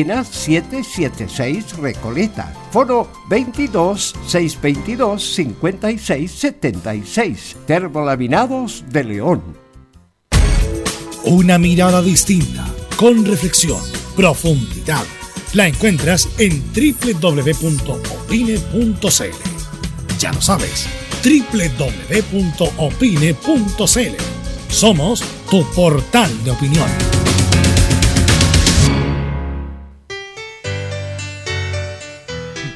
776 Recoleta. Foro 22 622 56 76. Termolaminados de León. Una mirada distinta, con reflexión, profundidad. La encuentras en www.opine.cl. Ya lo sabes, www.opine.cl. Somos tu portal de opinión.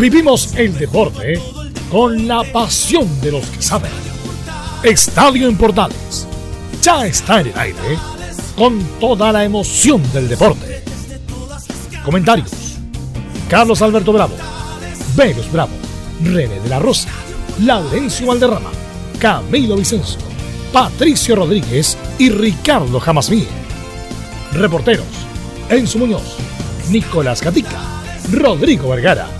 Vivimos el deporte con la pasión de los que saben. Estadio en Portales ya está en el aire con toda la emoción del deporte. Comentarios: Carlos Alberto Bravo, Venus Bravo, René de la Rosa, Laurencio Valderrama, Camilo Vicenzo, Patricio Rodríguez y Ricardo Jamasmí. Reporteros: Enzo Muñoz, Nicolás Gatica, Rodrigo Vergara.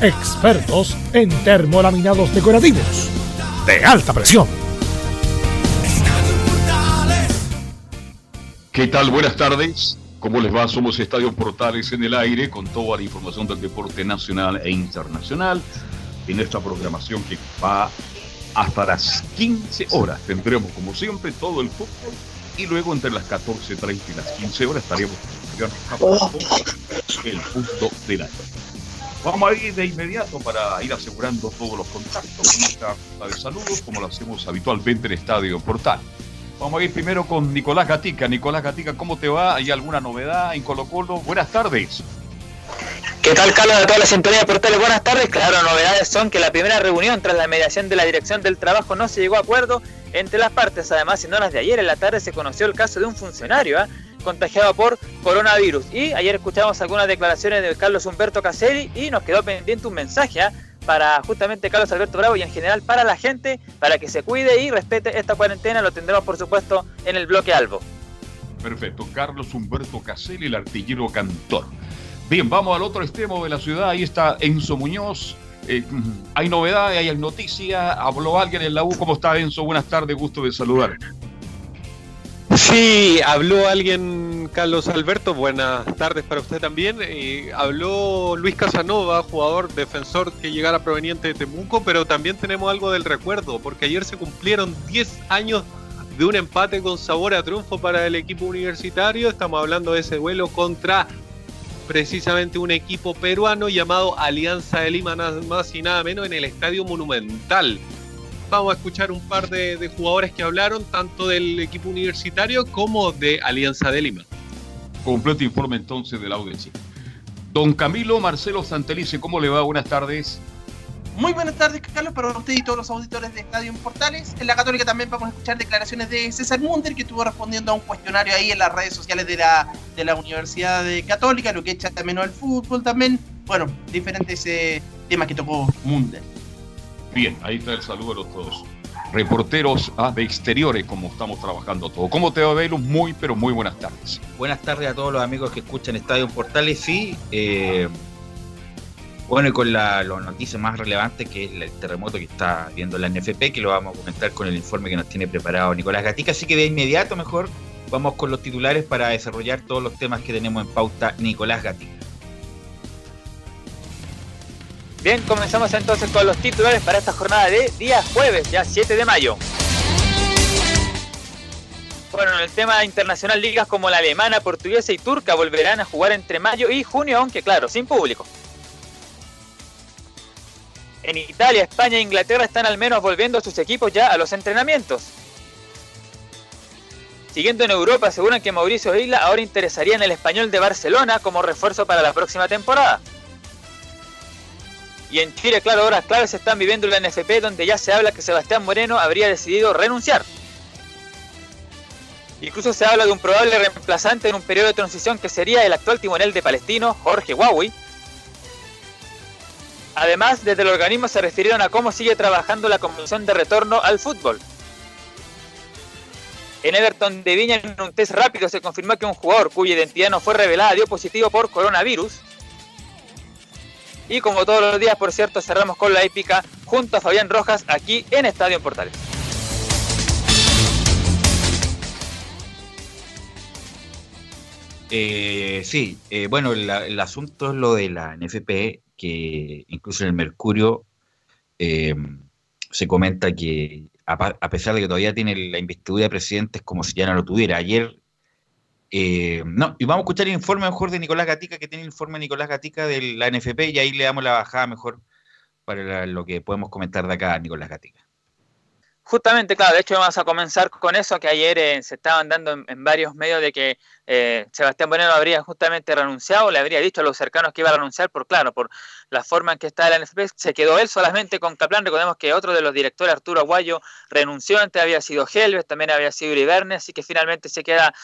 expertos en termolaminados decorativos de alta presión. ¿Qué tal? Buenas tardes. ¿Cómo les va? Somos Estadio Portales en el aire con toda la información del deporte nacional e internacional en esta programación que va hasta las 15 horas. Tendremos, como siempre, todo el fútbol y luego entre las 14.30 y las 15 horas estaremos el punto del aire. Vamos a ir de inmediato para ir asegurando todos los contactos con nuestra de saludos, como lo hacemos habitualmente en Estadio Portal. Vamos a ir primero con Nicolás Gatica. Nicolás Gatica, ¿cómo te va? ¿Hay alguna novedad en Colo Colo? Buenas tardes. ¿Qué tal, Carlos, de todas las sintonía de portales? Buenas tardes. Claro, novedades son que la primera reunión tras la mediación de la Dirección del Trabajo no se llegó a acuerdo entre las partes. Además, en horas de ayer en la tarde se conoció el caso de un funcionario ¿ah? Contagiado por coronavirus. Y ayer escuchamos algunas declaraciones de Carlos Humberto Caselli y nos quedó pendiente un mensaje ¿ah? para justamente Carlos Alberto Bravo y en general para la gente, para que se cuide y respete esta cuarentena. Lo tendremos, por supuesto, en el bloque Albo. Perfecto. Carlos Humberto Caselli, el artillero cantor. Bien, vamos al otro extremo de la ciudad. Ahí está Enzo Muñoz. Eh, hay novedades, hay noticias. Habló alguien en la U. ¿Cómo está Enzo? Buenas tardes, gusto de saludar. Sí, habló alguien, Carlos Alberto. Buenas tardes para usted también. Eh, habló Luis Casanova, jugador defensor que llegara proveniente de Temuco, pero también tenemos algo del recuerdo, porque ayer se cumplieron 10 años de un empate con sabor a triunfo para el equipo universitario. Estamos hablando de ese duelo contra precisamente un equipo peruano llamado Alianza de Lima, nada más y nada menos, en el Estadio Monumental. Vamos a escuchar un par de, jugadores que hablaron, tanto del equipo universitario como de Alianza de Lima. Completo informe entonces de la audiencia. Don Camilo Marcelo Santelice, ¿cómo le va? Buenas tardes. Muy buenas tardes, Carlos, para usted y todos los auditores de Estadio en Portales. En la Católica también vamos a escuchar declaraciones de César Munder, que estuvo respondiendo a un cuestionario ahí en las redes sociales de la, de la Universidad de Católica, lo que echa también al fútbol también. Bueno, diferentes eh, temas que tocó Munder. Bien, ahí está el saludo de los todos. Reporteros de exteriores, como estamos trabajando todo. ¿Cómo te va, Velus? Muy, pero muy buenas tardes. Buenas tardes a todos los amigos que escuchan Estadio Portales. Sí, eh, bueno, y con la, noticia más relevante que es el terremoto que está viendo la NFP, que lo vamos a comentar con el informe que nos tiene preparado Nicolás Gatica. Así que de inmediato mejor vamos con los titulares para desarrollar todos los temas que tenemos en pauta Nicolás Gatica. Bien, comenzamos entonces con los titulares para esta jornada de día jueves, ya 7 de mayo. Bueno, en el tema internacional, ligas como la alemana, portuguesa y turca volverán a jugar entre mayo y junio, aunque claro, sin público. En Italia, España e Inglaterra están al menos volviendo sus equipos ya a los entrenamientos. Siguiendo en Europa, aseguran que Mauricio Isla ahora interesaría en el español de Barcelona como refuerzo para la próxima temporada. Y en Chile, claro, horas claves se están viviendo en la NFP donde ya se habla que Sebastián Moreno habría decidido renunciar. Incluso se habla de un probable reemplazante en un periodo de transición que sería el actual timonel de Palestino, Jorge Huawei, Además, desde el organismo se refirieron a cómo sigue trabajando la comisión de retorno al fútbol. En Everton de Viña, en un test rápido, se confirmó que un jugador cuya identidad no fue revelada dio positivo por coronavirus. Y como todos los días, por cierto, cerramos con la épica junto a Fabián Rojas aquí en Estadio Portales. Eh, sí, eh, bueno, el, asunto es lo de la NFP que incluso en el Mercurio eh, se comenta que a, pesar de que todavía tiene la investidura de presidente, es como si ya no lo tuviera. Ayer, eh, no, y vamos a escuchar el informe mejor de Nicolás Gatica, que tiene el informe de Nicolás Gatica de la NFP, y ahí le damos la bajada mejor para lo que podemos comentar de acá, Nicolás Gatica. Justamente, claro, de hecho vamos a comenzar con eso que ayer eh, se estaban dando en, varios medios de que eh, Sebastián Bonero habría justamente renunciado, le habría dicho a los cercanos que iba a renunciar por, claro, por la forma en que está la NFP, se quedó él solamente con Caplan, recordemos que otro de los directores, Arturo Aguayo, renunció, antes había sido Helves, también había sido Uriberne, así que finalmente se queda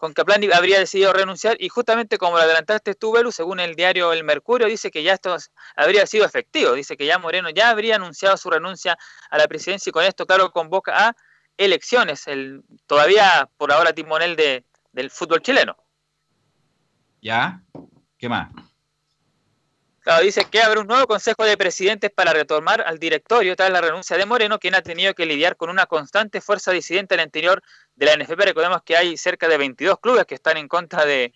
con Kaplan habría decidido renunciar y justamente como lo adelantaste tú, Belu, según el diario El Mercurio, dice que ya esto habría sido efectivo, dice que ya Moreno ya habría anunciado su renuncia a la presidencia y con esto, claro, convoca a elecciones, el todavía por ahora timonel de, del fútbol chileno. ¿Ya? ¿Qué más? Claro, dice que habrá un nuevo consejo de presidentes para retomar al directorio tras la renuncia de Moreno, quien ha tenido que lidiar con una constante fuerza disidente al interior de la NFP. Recordemos que hay cerca de 22 clubes que están en contra de,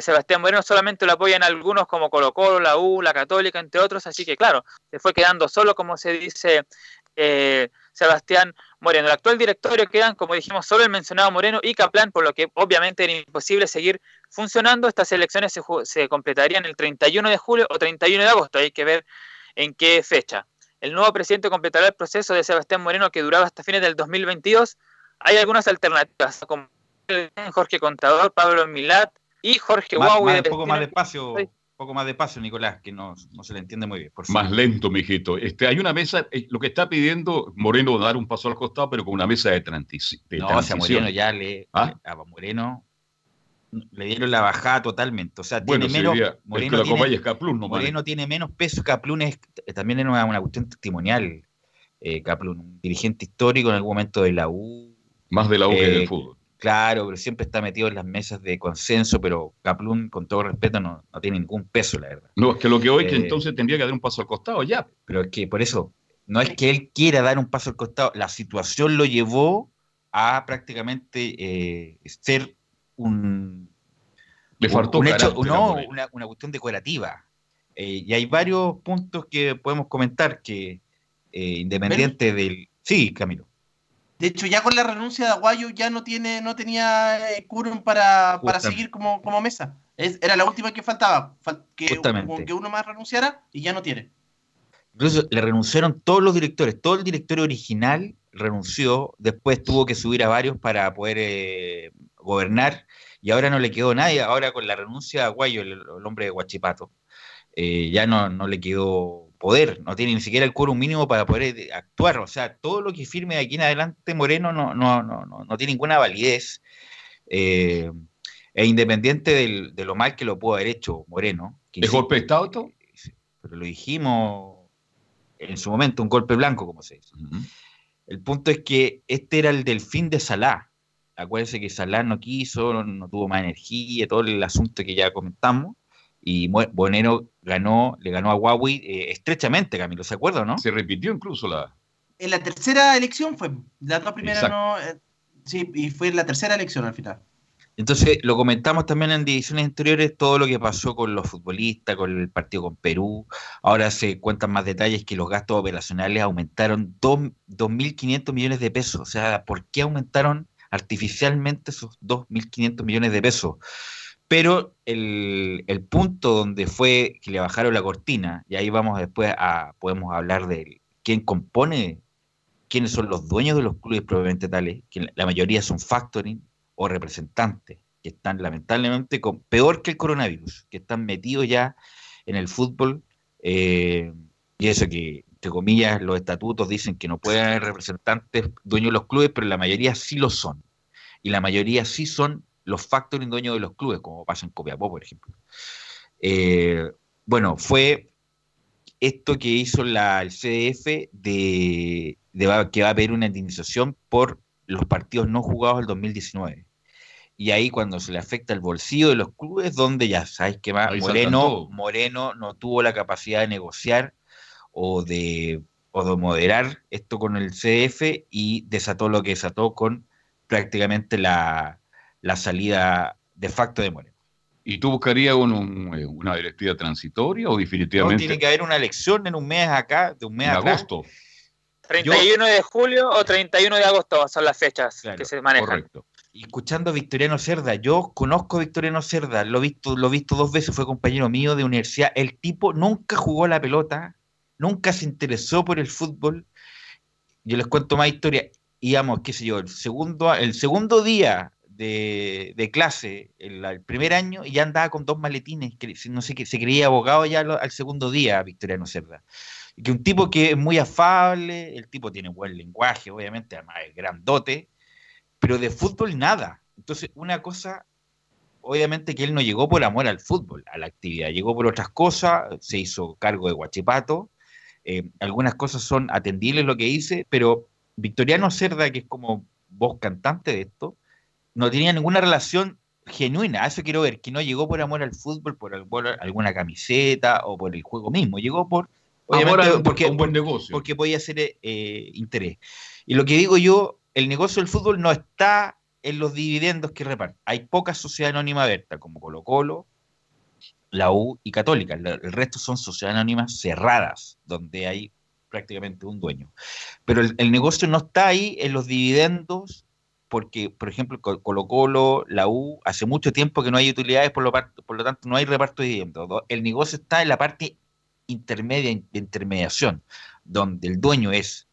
Sebastián Moreno, solamente lo apoyan algunos como Colo Colo, la U, la Católica, entre otros, así que claro, se fue quedando solo, como se dice eh, Sebastián Moreno. El actual directorio quedan, como dijimos, solo el mencionado Moreno y Caplan, por lo que obviamente era imposible seguir funcionando. Estas elecciones se, se completarían el 31 de julio o 31 de agosto, hay que ver en qué fecha. El nuevo presidente completará el proceso de Sebastián Moreno que duraba hasta fines del 2022. Hay algunas alternativas, como Jorge Contador, Pablo Milat y Jorge más, un poco más despacio, poco más de paso, Nicolás, que no, no se le entiende muy bien. Por Más lento, mijito. Este, hay una mesa, eh, lo que está pidiendo Moreno dar un paso al costado, pero con una mesa de, transi de no, o sea, transición. Moreno ya le, ¿Ah? a Moreno le dieron la bajada totalmente. O sea, Bueno, tiene menos. que Moreno, tiene, es no Moreno tiene menos peso. Caplún es también era una, una cuestión testimonial. Eh, Caplún, un dirigente histórico en algún momento de la U. Más de la U que Eh, del fútbol. Claro, pero siempre está metido en las mesas de consenso, pero Caplún, con todo respeto, no, no tiene ningún peso, la verdad. No, es que lo que hoy que Eh, entonces tendría que dar un paso al costado ya. Pero es que por eso, no es que él quiera dar un paso al costado, la situación lo llevó a prácticamente eh, ser un, Le un- faltó un hecho, no, una, una cuestión decorativa. Eh, y hay varios puntos que podemos comentar que, eh, independiente del... Sí, Camilo. De hecho, ya con la renuncia de Aguayo ya no tiene, no tenía eh, quórum para, para seguir como, como mesa. Es- era la última que faltaba, fal- que, con que uno más renunciara y ya no tiene. Incluso le renunciaron todos los directores, todo el directorio original renunció, después tuvo que subir a varios para poder eh, gobernar y ahora no le quedó nadie, ahora con la renuncia de Aguayo, el, el hombre de Guachipato, eh, ya no, no le quedó poder, no tiene ni siquiera el quórum mínimo para poder eh, actuar, o sea, todo lo que firme de aquí en adelante Moreno no, no, no, no, no tiene ninguna validez, eh, e independiente del- de lo mal que lo pudo haber hecho Moreno, que ¿Es insisto, golpe de Estado pero lo dijimos en su momento, un golpe blanco, como se dice. El punto es que este era el delfín de Salah. Acuérdense que Salah no quiso, no, no tuvo más energía, todo el asunto que ya comentamos. Y Bonero ganó, le ganó a Huawei eh, estrechamente, Camilo, ¿se acuerda o no? Se repitió incluso la. En la tercera elección fue, las dos primeras no. eh, sí, y fue la tercera elección al final. Entonces, lo comentamos también en divisiones anteriores, todo lo que pasó con los futbolistas, con el partido con Perú. Ahora se cuentan más detalles que los gastos operacionales aumentaron dos- 2.500 millones de pesos. O sea, ¿por qué aumentaron artificialmente esos 2.500 millones de pesos? Pero el, el punto donde fue que le bajaron la cortina, y ahí vamos después a, podemos hablar de quién compone, quiénes son los dueños de los clubes propiamente tales, que la mayoría son factoring, o representantes que están lamentablemente con, peor que el coronavirus, que están metidos ya en el fútbol, eh, y eso que, entre comillas, los estatutos dicen que no pueden haber representantes dueños de los clubes, pero la mayoría sí lo son. Y la mayoría sí son los factoring dueños de los clubes, como pasa en Copiapó, por ejemplo. Eh, bueno, fue esto que hizo la, el CDF de, que va a pedir una indemnización por los partidos no jugados del 2019. Y ahí cuando se le afecta el bolsillo de los clubes, donde ya sabes que más Moreno. Moreno no tuvo la capacidad de negociar o de, o de moderar esto con el CDF y desató lo que desató con prácticamente la, la salida de facto de Moreno. ¿Y tú buscarías un- un- eh, una directiva transitoria o No, definitivamente tiene que haber una elección en un mes acá, de un mes en atrás. agosto? 31 de julio o 31 de agosto son las fechas Claro, que se manejan. Correcto. Y escuchando a Victoriano Cerda, yo conozco a Victoriano Cerda, lo he visto, lo visto dos veces, fue compañero mío de universidad. El tipo nunca jugó la pelota, nunca se interesó por el fútbol. Yo les cuento más historia. Íbamos, qué sé yo, el segundo, el segundo día de, clase, el, primer año, y ya andaba con dos maletines, que no sé qué, se creía abogado ya lo- al segundo día, Victoriano Cerda. Que un tipo que es muy afable, el tipo tiene buen lenguaje, obviamente, además es grandote, pero de fútbol nada. Entonces, una cosa, obviamente que él no llegó por amor al fútbol, a la actividad, llegó por otras cosas, se hizo cargo de Guachipato, eh, algunas cosas son atendibles lo que hice, pero Victoriano Cerda, que es como voz cantante de esto, no tenía ninguna relación genuina, a eso quiero ver, que no llegó por amor al fútbol, por, al- por alguna camiseta o por el juego mismo, llegó por... Obviamente, un, porque, un buen negocio. porque podía ser eh, interés. Y lo que digo yo, el negocio del fútbol no está en los dividendos que reparte. Hay pocas sociedades anónimas abiertas, como Colo Colo, la U y Católica. El el resto son sociedades anónimas cerradas, donde hay prácticamente un dueño. Pero el, el negocio no está ahí en los dividendos, porque, por ejemplo, Co- Colo Colo, la U, hace mucho tiempo que no hay utilidades, por lo, por lo tanto no hay reparto de dividendos. Do- El negocio está en la parte intermedia, de intermediación, donde el dueño es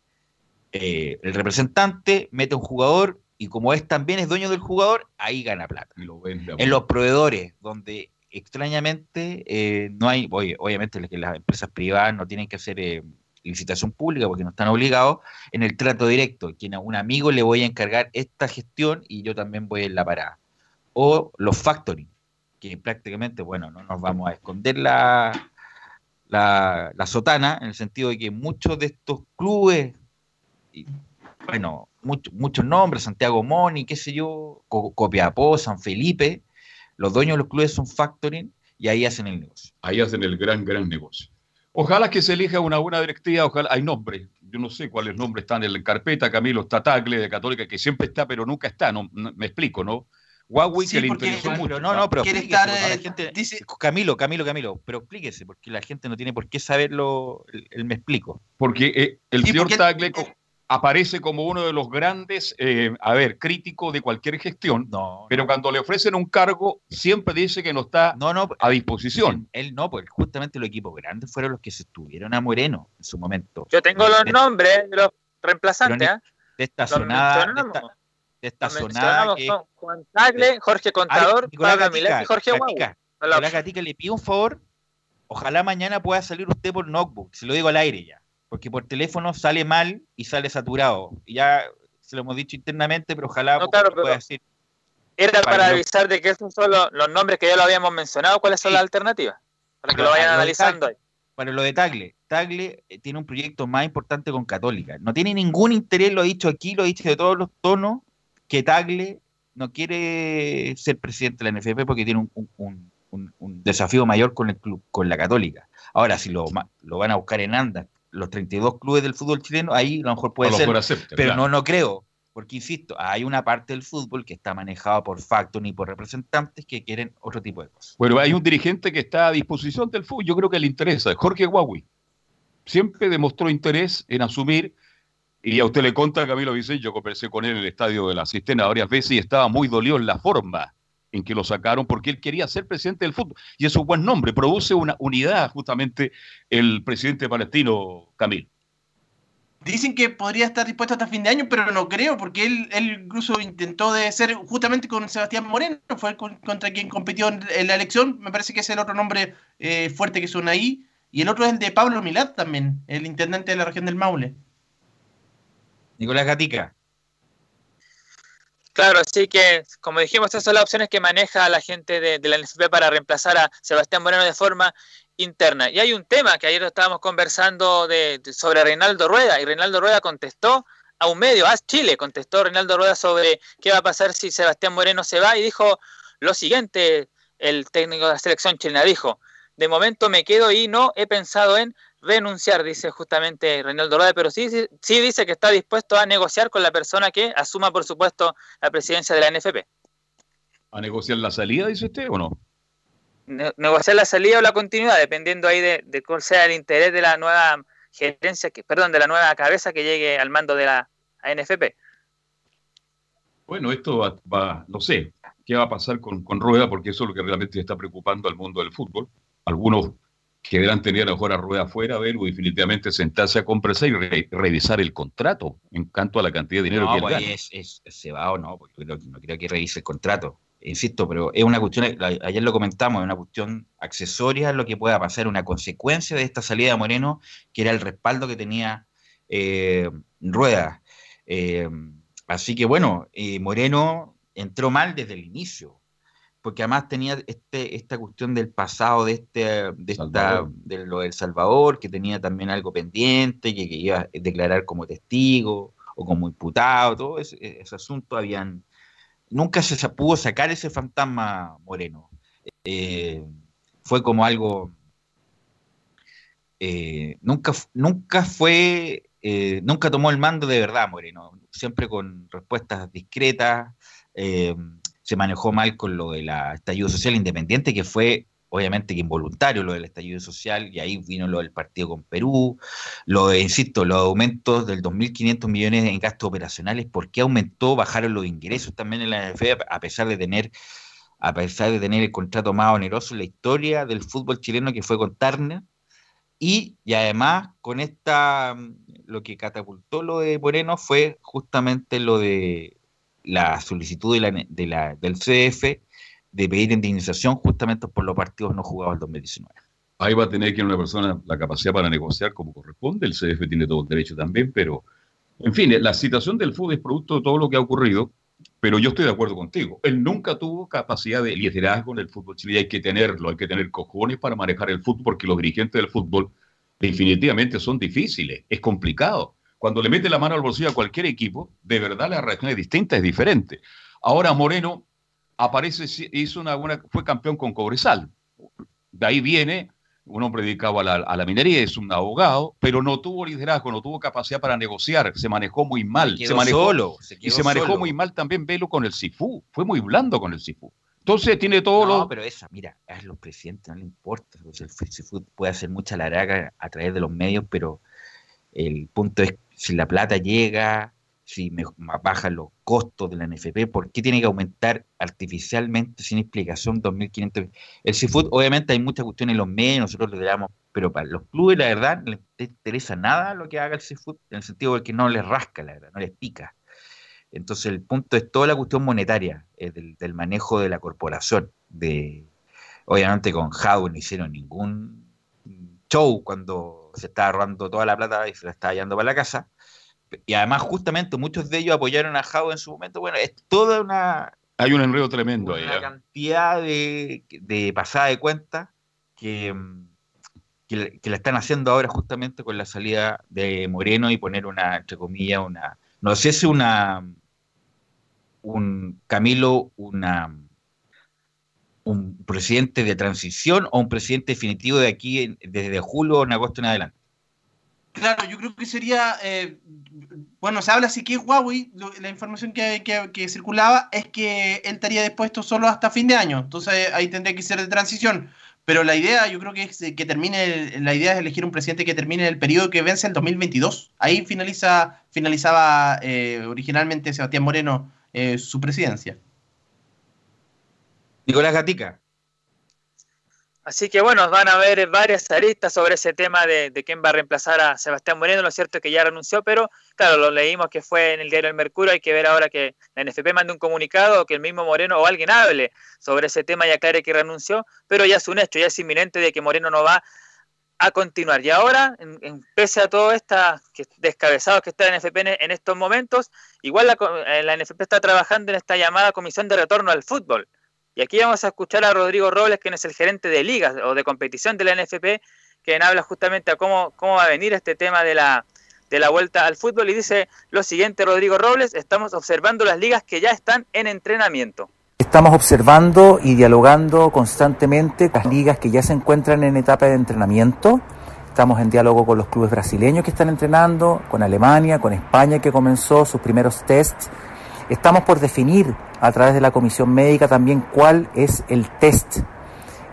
eh, el representante, mete un jugador y como es también es dueño del jugador, ahí gana plata. Lo vende En los proveedores, donde extrañamente eh, no hay, oye, obviamente las empresas privadas no tienen que hacer eh, licitación pública porque no están obligados en el trato directo, quien a un amigo le voy a encargar esta gestión y yo también voy en la parada. O los factoring, que prácticamente, bueno, no nos vamos a esconder la, la, la sotana, en el sentido de que muchos de estos clubes, bueno, muchos nombres, Santiago Moni, qué sé yo, Copiapó, San Felipe, los dueños de los clubes son factoring y ahí hacen el negocio. Ahí hacen el gran, gran negocio. Ojalá que se elija una buena directiva, ojalá, hay nombres, yo no sé cuáles nombres están en la carpeta, Camilo está Tagle de Católica, que siempre está, pero nunca está, no, me explico, ¿no? Huawei que le interesó mucho. No, no, pero estar, la gente, dice... Camilo, Camilo, Camilo, pero explíquese, porque la gente no tiene por qué saberlo, el, me explico. Porque eh, el señor Tagle aparece como uno de los grandes, eh, a ver, críticos de cualquier gestión, pero cuando le ofrecen un cargo siempre dice que no está a disposición. Él, no, porque justamente los equipos grandes fueron los que se estuvieron a Moreno en su momento. Yo tengo los nombres de los reemplazantes. ¿eh? De esta sonada, de esta, sonada Juan Tagle, Jorge Contador, Pablo Milán y Jorge Gatica, La Gatica le pido un favor, ojalá mañana pueda salir usted por notebook, se lo digo al aire ya porque por teléfono sale mal y sale saturado. Y ya se lo hemos dicho internamente, pero ojalá pueda decir. Era para, avisar de que esos son los, nombres que ya lo habíamos mencionado, cuáles son las alternativas, para que lo vayan analizando. Para lo de Tagle, Tagle eh, tiene un proyecto más importante con Católica. No tiene ningún interés, lo he dicho aquí, lo he dicho de todos los tonos, que Tagle no quiere ser presidente de la NFP porque tiene un, desafío mayor con el club, con la Católica. Ahora, si lo, lo van a buscar en Andas, los 32 clubes del fútbol chileno, ahí a lo mejor puede ser, pero no, no creo, porque insisto, hay una parte del fútbol que está manejada por facto ni por representantes que quieren otro tipo de cosas. Bueno, hay un dirigente que está a disposición del fútbol, yo creo que le interesa, Jorge Huawei. Siempre demostró interés en asumir, y a usted le conta, Camilo Vicente, yo conversé con él en el estadio de la Cisterna varias veces y estaba muy dolido en la forma en que lo sacaron porque él quería ser presidente del fútbol. Y es un buen nombre, produce una unidad justamente el presidente palestino Camil. Dicen que podría estar dispuesto hasta fin de año, pero no creo, porque él, él incluso intentó de ser justamente con Sebastián Moreno, fue contra quien compitió en, la elección, me parece que es el otro nombre eh, fuerte que suena ahí, y el otro es el de Pablo Milad también, el intendente de la región del Maule. Nicolás Gatica. Claro, así que, como dijimos, esas son las opciones que maneja la gente de, la NFP para reemplazar a Sebastián Moreno de forma interna. Y hay un tema que ayer estábamos conversando de, sobre Reinaldo Rueda, y Reinaldo Rueda contestó a un medio, a Chile, contestó Reinaldo Rueda sobre qué va a pasar si Sebastián Moreno se va, y dijo lo siguiente, el técnico de la selección chilena dijo, de momento me quedo y no he pensado en renunciar, dice justamente Reinaldo Rueda, pero sí, sí, dice que está dispuesto a negociar con la persona que asuma, por supuesto, la presidencia de la NFP. ¿A negociar la salida, dice usted, o no? negociar la salida o la continuidad, dependiendo ahí de, cuál sea el interés de la nueva gerencia, que, perdón, de la nueva cabeza que llegue al mando de la NFP. Bueno, esto va, va, no sé, qué va a pasar con, con Rueda, porque eso es lo que realmente está preocupando al mundo del fútbol. Algunos que deberán tener a lo mejor a rueda afuera, a ver, o definitivamente sentarse a conversar y revisar el contrato en cuanto a la cantidad de dinero que él pues gana. Es, es, se va o no, porque no, creo que revise el contrato. Insisto, pero es una cuestión, ayer lo comentamos, es una cuestión accesoria lo que pueda pasar, una consecuencia de esta salida de Moreno, que era el respaldo que tenía eh, Rueda. Eh, así que bueno, eh, Moreno entró mal desde el inicio porque además tenía este, esta cuestión del pasado de este de, esta, de lo del Salvador, que tenía también algo pendiente, que, iba a declarar como testigo o como imputado, todo ese, asunto habían nunca se pudo sacar ese fantasma moreno. Eh, fue como algo eh, nunca, nunca fue, eh, nunca tomó el mando de verdad Moreno, siempre con respuestas discretas, se manejó mal con lo del estallido social independiente, que fue obviamente que involuntario lo del estallido social, y ahí vino lo del partido con Perú, lo de, insisto, los aumentos del 2.500 millones en gastos operacionales, ¿por qué aumentó? Bajaron los ingresos también en la NFP, a pesar de tener a pesar de tener el contrato más oneroso en la historia del fútbol chileno que fue con Turner, y, y además con esta, lo que catapultó lo de Moreno fue justamente lo de la solicitud de la, del CF de pedir indemnización justamente por los partidos no jugados en 2019. Ahí va a tener que una persona la capacidad para negociar como corresponde, el CDF tiene todo el derecho también, pero en fin, la situación del fútbol es producto de todo lo que ha ocurrido, pero yo estoy de acuerdo contigo. Él nunca tuvo capacidad de liderazgo en el fútbol chileno, hay que tenerlo, hay que tener cojones para manejar el fútbol, porque los dirigentes del fútbol definitivamente son difíciles, es complicado. Cuando le mete la mano al bolsillo a cualquier equipo, de verdad la reacción es distinta, es diferente. Ahora Moreno aparece, hizo una, buena, fue campeón con Cobresal. De ahí viene un hombre dedicado a la, minería, es un abogado, pero no tuvo liderazgo, no tuvo capacidad para negociar, se manejó muy mal. Se, manejó solo, y se manejó muy mal también Velo con el Cifú, fue muy blando con el Cifú. Entonces tiene todo no, lo... pero esa, mira, a los presidentes no le importa, el Cifú puede hacer mucha laraga a través de los medios, pero el punto es si la plata llega, si me bajan los costos de la NFP, ¿por qué tiene que aumentar artificialmente sin explicación 2.500? El seafood, obviamente hay muchas cuestiones en los medios, nosotros lo damos, pero para los clubes la verdad no les interesa nada lo que haga el seafood, en el sentido de que no les rasca, la verdad, no les pica. Entonces el punto es toda la cuestión monetaria, eh, del, manejo de la corporación. De, obviamente con Howard no hicieron ningún show cuando se estaba robando toda la plata y se la estaba llevando para la casa y además justamente muchos de ellos apoyaron a Jao en su momento. Bueno, es toda una... Hay un enredo tremendo ahí. Una ¿eh? cantidad de, de pasada de cuenta que, que, la están haciendo ahora justamente con la salida de Moreno y poner una, entre comillas, una... No sé si una... Un Camilo, una un presidente de transición o un presidente definitivo de aquí desde julio o en agosto en adelante. Claro, yo creo que sería, eh, bueno, se habla así que Huawei, la información que, circulaba es que él estaría dispuesto solo hasta fin de año, entonces ahí tendría que ser de transición. Pero la idea, yo creo que es que termine, la idea es elegir un presidente que termine el periodo que vence el 2022. Ahí finaliza, finalizaba eh, originalmente Sebastián Moreno eh, su presidencia. Nicolás Gatica. Así que bueno, van a haber varias aristas sobre ese tema de, quién va a reemplazar a Sebastián Moreno. Lo cierto es que ya renunció, pero claro, lo leímos que fue en el diario El Mercurio. Hay que ver ahora que la NFP mande un comunicado, que el mismo Moreno o alguien hable sobre ese tema y aclare que renunció, pero ya es un hecho, ya es inminente de que Moreno no va a continuar. Y ahora, en, pese a todo esto descabezado que está la NFP en, estos momentos, igual la, la NFP está trabajando en esta llamada comisión de retorno al fútbol y aquí vamos a escuchar a Rodrigo Robles, quien es el gerente de ligas o de competición de la NFP, quien habla justamente a cómo, cómo va a venir este tema de la, de la vuelta al fútbol. Y dice lo siguiente, Rodrigo Robles, estamos observando las ligas que ya están en entrenamiento. Estamos observando y dialogando constantemente las ligas que ya se encuentran en etapa de entrenamiento. Estamos en diálogo con los clubes brasileños que están entrenando, con Alemania, con España que comenzó sus primeros tests Estamos por definir a través de la comisión médica también cuál es el test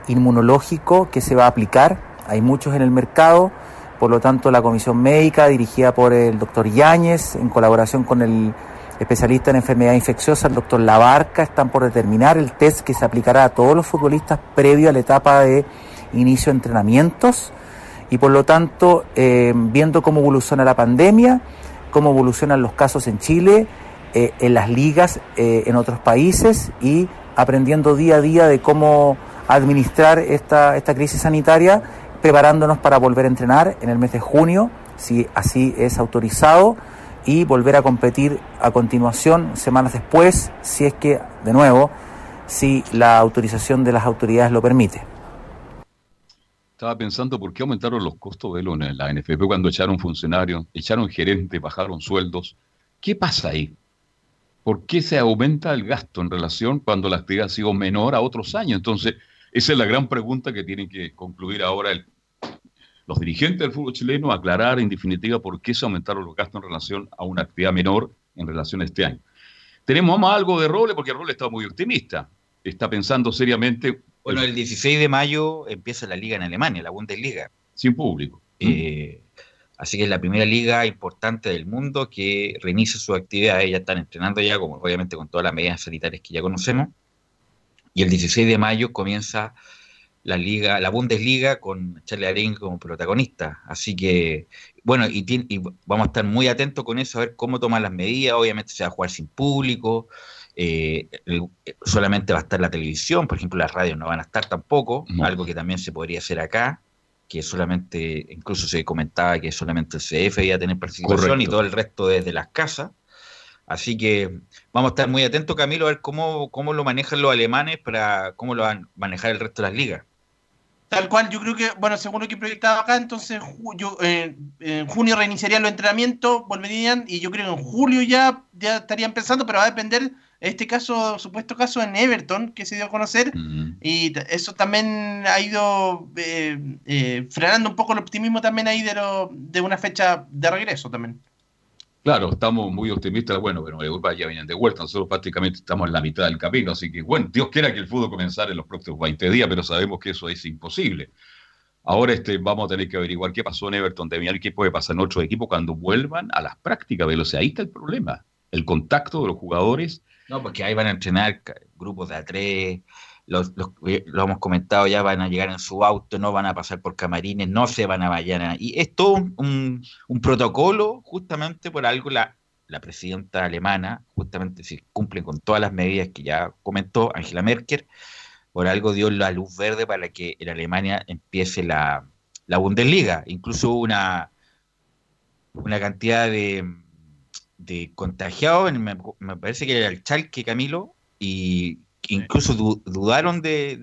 inmunológico que se va a aplicar. Hay muchos en el mercado, por lo tanto la comisión médica dirigida por el doctor Yáñez en colaboración con el especialista en enfermedad infecciosa, el doctor Labarca, están por determinar el test que se aplicará a todos los futbolistas previo a la etapa de inicio de entrenamientos y por lo tanto eh, viendo cómo evoluciona la pandemia, cómo evolucionan los casos en Chile, eh, en las ligas eh, en otros países y aprendiendo día a día de cómo administrar esta, esta crisis sanitaria, preparándonos para volver a entrenar en el mes de junio, si así es autorizado, y volver a competir a continuación, semanas después, si es que, de nuevo, si la autorización de las autoridades lo permite. Estaba pensando por qué aumentaron los costos de la NFP cuando echaron funcionarios, echaron gerentes, bajaron sueldos. ¿Qué pasa ahí? ¿Por qué se aumenta el gasto en relación cuando la actividad ha sido menor a otros años? Entonces, esa es la gran pregunta que tienen que concluir ahora los dirigentes del fútbol chileno, aclarar en definitiva por qué se aumentaron los gastos en relación a una actividad menor en relación a este año. Tenemos más algo de Roble, porque Roble está muy optimista. Está pensando seriamente. Bueno, el 16 de mayo empieza la liga en Alemania, la Bundesliga. Sin público. Eh, Así que es la primera liga importante del mundo que reinicia su actividad. Ya están entrenando ya, como obviamente con todas las medidas sanitarias que ya conocemos. Y el 16 de mayo comienza la liga, la Bundesliga con Charlie Aring como protagonista. Así que, bueno, y, y, vamos a estar muy atentos con eso, a ver cómo toman las medidas. Obviamente se va a jugar sin público. eh, solamente va a estar la televisión, por ejemplo, las radios no van a estar tampoco, algo que también se podría hacer acá, que solamente, incluso se comentaba que solamente el CF iba a tener participación y todo el resto desde las casas. Así que vamos a estar muy atentos, Camilo, a ver cómo, cómo lo manejan los alemanes para cómo lo van a manejar el resto de las ligas. Tal cual, yo creo que, bueno, según lo que proyectaba acá, entonces yo, eh, en junio reiniciarían los entrenamientos, volverían, y yo creo que en julio ya, ya estarían pensando, pero va a depender, este caso, supuesto caso en Everton, que se dio a conocer, y eso también ha ido eh, eh, frenando un poco el optimismo también ahí de, lo, de una fecha de regreso también. Claro, estamos muy optimistas. Bueno, pero Europa ya vienen de vuelta. Nosotros prácticamente estamos en la mitad del camino. Así que, bueno, Dios quiera que el fútbol comenzara en los próximos 20 días, pero sabemos que eso es imposible. Ahora este, vamos a tener que averiguar qué pasó en Everton de qué puede pasar en otros equipos cuando vuelvan a las prácticas. Velocidad. Ahí está el problema. El contacto de los jugadores. No, porque ahí van a entrenar grupos de A3, los, eh, lo hemos comentado, ya van a llegar en su auto, no van a pasar por camarines, no se van a vayan. Y es todo un, protocolo, justamente por algo la, la presidenta alemana, justamente si cumplen con todas las medidas que ya comentó Angela Merkel, por algo dio la luz verde para que en Alemania empiece la, la Bundesliga. Incluso una, una cantidad de, de contagiados, me, me, parece que era el Chalke Camilo, y incluso dudaron de,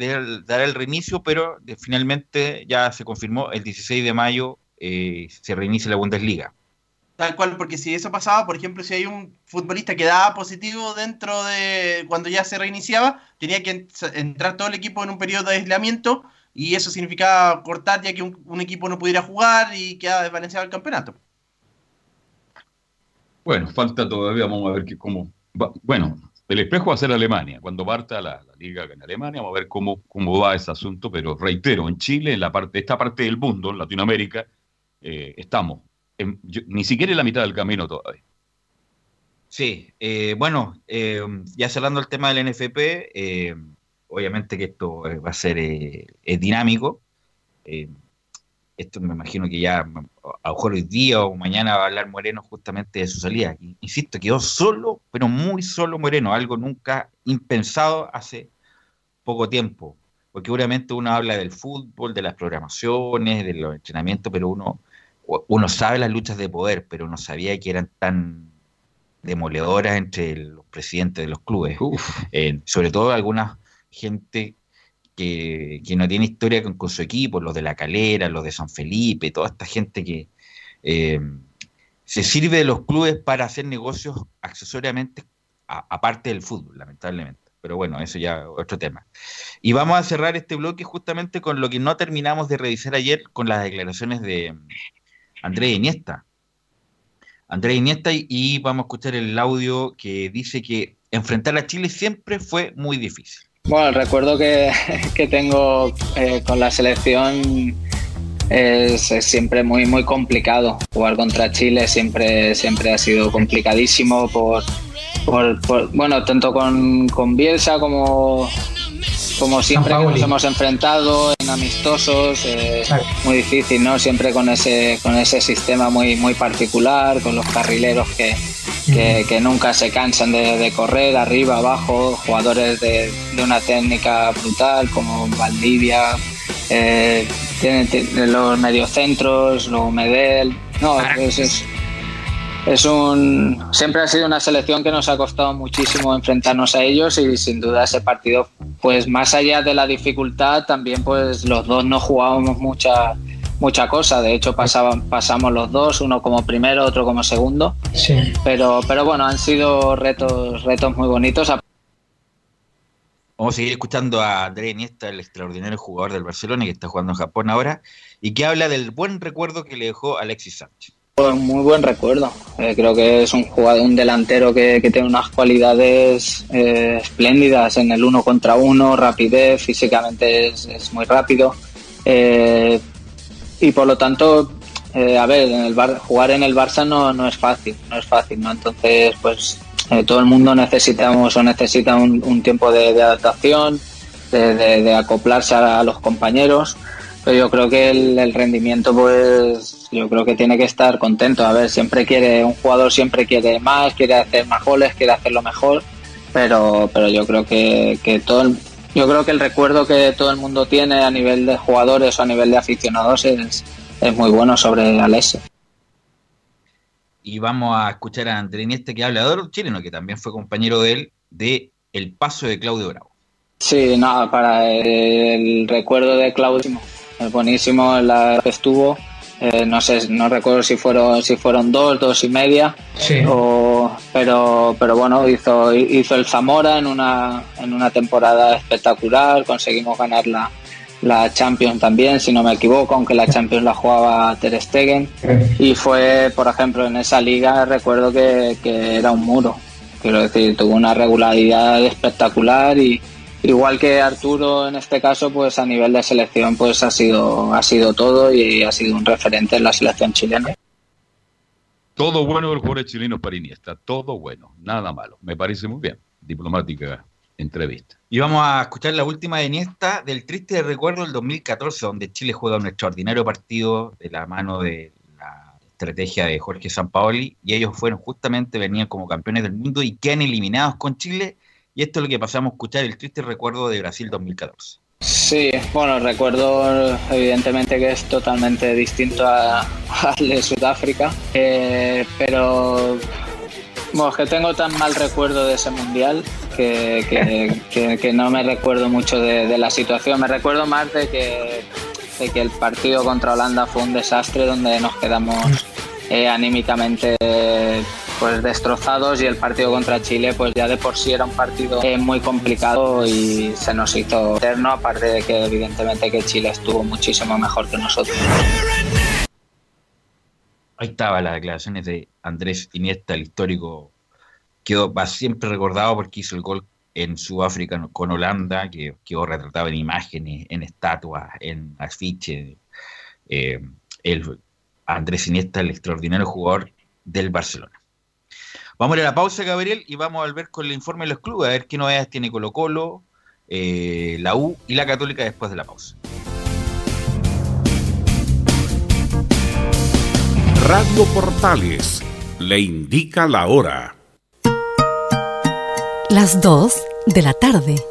dar el reinicio, pero finalmente ya se confirmó el 16 de mayo eh, se reinicia la Bundesliga. Tal cual, porque si eso pasaba, por ejemplo, si hay un futbolista que daba positivo dentro de cuando ya se reiniciaba, tenía que entrar todo el equipo en un periodo de aislamiento y eso significaba cortar ya que un, equipo no pudiera jugar y quedaba desbalanceado el campeonato. Bueno, falta todavía, vamos a ver que cómo Bueno, el espejo va a ser Alemania. Cuando parta la, liga en Alemania, vamos a ver cómo, cómo va ese asunto. Pero reitero, en Chile, en la parte, esta parte del mundo, en Latinoamérica, eh, estamos ni siquiera en la mitad del camino todavía. Sí, eh, bueno, eh, ya cerrando el tema del NFP, obviamente que esto va a ser dinámico esto me imagino que ya a lo mejor hoy día o mañana va a hablar Moreno justamente de su salida. Insisto, quedó solo, pero muy solo Moreno, algo nunca impensado hace poco tiempo. Porque obviamente uno habla del fútbol, de las programaciones, de los entrenamientos, pero uno, uno sabe las luchas de poder, pero no sabía que eran tan demoledoras entre los presidentes de los clubes. Eh, sobre todo alguna gente que, no tiene historia con, su equipo, los de La Calera, los de San Felipe, toda esta gente que eh, se sirve de los clubes para hacer negocios accesoriamente aparte del fútbol, lamentablemente. Pero bueno, eso ya es otro tema. Y vamos a cerrar este bloque justamente con lo que no terminamos de revisar ayer, con las declaraciones de Andrés Iniesta. Andrés Iniesta y vamos a escuchar el audio que dice que enfrentar a Chile siempre fue muy difícil. Bueno, el recuerdo que, tengo eh, con la selección es, siempre muy muy complicado. Jugar contra Chile siempre, siempre ha sido complicadísimo por, bueno, tanto con, con Bielsa como, como siempre que nos hemos enfrentado en amistosos, eh, muy difícil, ¿no? Siempre con ese, con ese sistema muy, muy particular, con los carrileros que, que, nunca se cansan de, correr arriba, abajo, jugadores de, una técnica brutal como Valdivia, eh, tienen, los mediocentros, luego Medel, no, es, es, un siempre ha sido una selección que nos ha costado muchísimo enfrentarnos a ellos y sin duda ese partido pues más allá de la dificultad también pues los dos no jugábamos mucha mucha cosa. De hecho, pasaban, pasamos los dos, uno como primero, otro como segundo. Sí. Pero, pero bueno, han sido retos, retos muy bonitos. Vamos a seguir escuchando a André Iniesta, el extraordinario jugador del Barcelona que está jugando en Japón ahora, y que habla del buen recuerdo que le dejó Alexis Sánchez. Pues muy buen recuerdo. Eh, creo que es un jugador, un delantero que, tiene unas cualidades eh, espléndidas en el uno contra uno, rapidez, físicamente es, muy rápido. Eh, y por lo tanto, eh, a ver, en el bar, jugar en el Barça no, no es fácil, no es fácil, ¿no? Entonces, pues eh, todo el mundo necesitamos o necesita un, tiempo de, adaptación, de, acoplarse a, los compañeros, pero yo creo que el, rendimiento, pues, yo creo que tiene que estar contento. A ver, siempre quiere, un jugador siempre quiere más, quiere hacer más goles, quiere hacerlo mejor, pero, pero yo creo que, que todo el, yo creo que el recuerdo que todo el mundo tiene a nivel de jugadores o a nivel de aficionados es, es muy bueno sobre Alessio. Y vamos a escuchar a André Iniesta que habla de otro chileno que también fue compañero de él de El Paso de Claudio Bravo. Sí, nada, para el recuerdo de Claudio, es buenísimo, la que estuvo, eh, no sé, no recuerdo si fueron si fueron dos, dos y media, pero pero bueno hizo hizo el Zamora en una en una temporada espectacular, conseguimos ganar la, la Champions también, si no me equivoco, aunque la Champions la jugaba Ter Stegen. Y fue, por ejemplo, en esa liga recuerdo que, que era un muro, quiero decir, tuvo una regularidad espectacular y igual que Arturo en este caso, pues a nivel de selección pues ha sido, ha sido todo y ha sido un referente en la selección chilena. Todo bueno del jugador chileno para Iniesta, todo bueno, nada malo. Me parece muy bien. Diplomática entrevista. Y vamos a escuchar la última de Iniesta del triste recuerdo del 2014, donde Chile juega un extraordinario partido de la mano de la estrategia de Jorge Sampaoli, y ellos fueron justamente, venían como campeones del mundo y quedan eliminados con Chile y esto es lo que pasamos a escuchar, el triste recuerdo de Brasil 2014. Sí, bueno, recuerdo evidentemente que es totalmente distinto al de Sudáfrica, eh, pero bueno, que tengo tan mal recuerdo de ese mundial que, que, no me recuerdo mucho de, la situación. Me recuerdo más de que, de que el partido contra Holanda fue un desastre donde nos quedamos eh, anímicamente pues destrozados y el partido contra Chile pues ya de por sí era un partido eh, muy complicado y se nos hizo eterno aparte de que evidentemente que Chile estuvo muchísimo mejor que nosotros. Ahí estaba las declaraciones de Andrés Iniesta, el histórico, quedó, va siempre recordado porque hizo el gol en Sudáfrica con Holanda, que quedó retratado en imágenes, en estatuas, en afiches. Eh, el Andrés Iniesta, el extraordinario jugador del Barcelona. Vamos a ir a la pausa, Gabriel, y vamos a volver con el informe de los clubes, a ver qué novedades tiene Colo Colo, eh, la U y la Católica después de la pausa. Radio Portales le indica la hora. Las 2 de la tarde.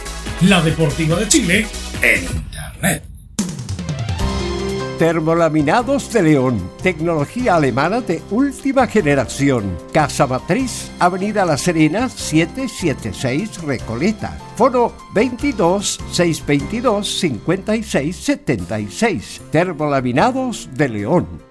la Deportiva de Chile en Internet. Termolaminados de León, tecnología alemana de última generación. Casa Matriz, Avenida La Serena, 776 Recoleta. Foro 22 622 56 76. Termolaminados de León.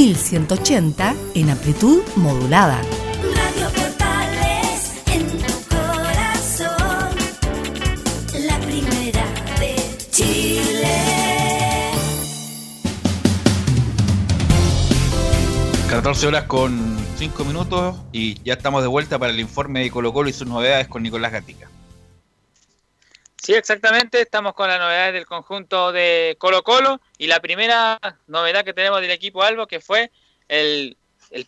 1180 en amplitud modulada. Radio Portales en tu corazón, la primera de Chile. 14 horas con 5 minutos y ya estamos de vuelta para el informe de Colo Colo y sus novedades con Nicolás Gatica. Sí, exactamente. Estamos con las novedades del conjunto de Colo Colo y la primera novedad que tenemos del equipo Albo que fue el,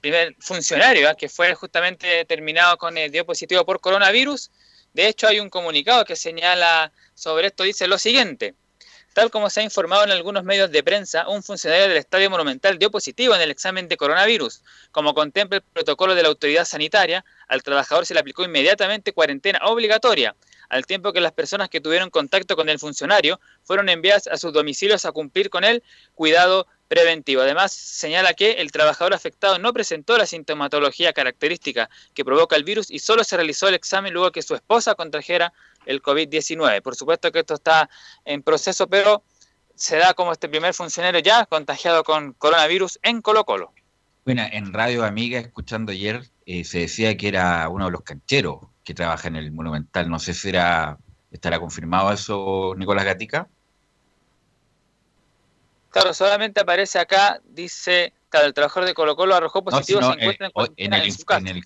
primer funcionario ¿eh? que fue justamente determinado con el dio positivo por coronavirus. De hecho, hay un comunicado que señala sobre esto, dice lo siguiente. Tal como se ha informado en algunos medios de prensa, un funcionario del Estadio Monumental dio positivo en el examen de coronavirus. Como contempla el protocolo de la autoridad sanitaria, al trabajador se le aplicó inmediatamente cuarentena obligatoria al tiempo que las personas que tuvieron contacto con el funcionario fueron enviadas a sus domicilios a cumplir con el cuidado preventivo. Además, señala que el trabajador afectado no presentó la sintomatología característica que provoca el virus y solo se realizó el examen luego que su esposa contrajera el COVID-19. Por supuesto que esto está en proceso, pero se da como este primer funcionario ya contagiado con coronavirus en Colo Colo. Bueno, en Radio Amiga, escuchando ayer, eh, se decía que era uno de los cancheros que trabaja en el Monumental. No sé si era, estará confirmado eso, Nicolás Gatica. Claro, solamente aparece acá, dice, claro, el trabajador de Colo Colo arrojó positivo, No, se si no, encuentra eh, en, el, su casa. en el-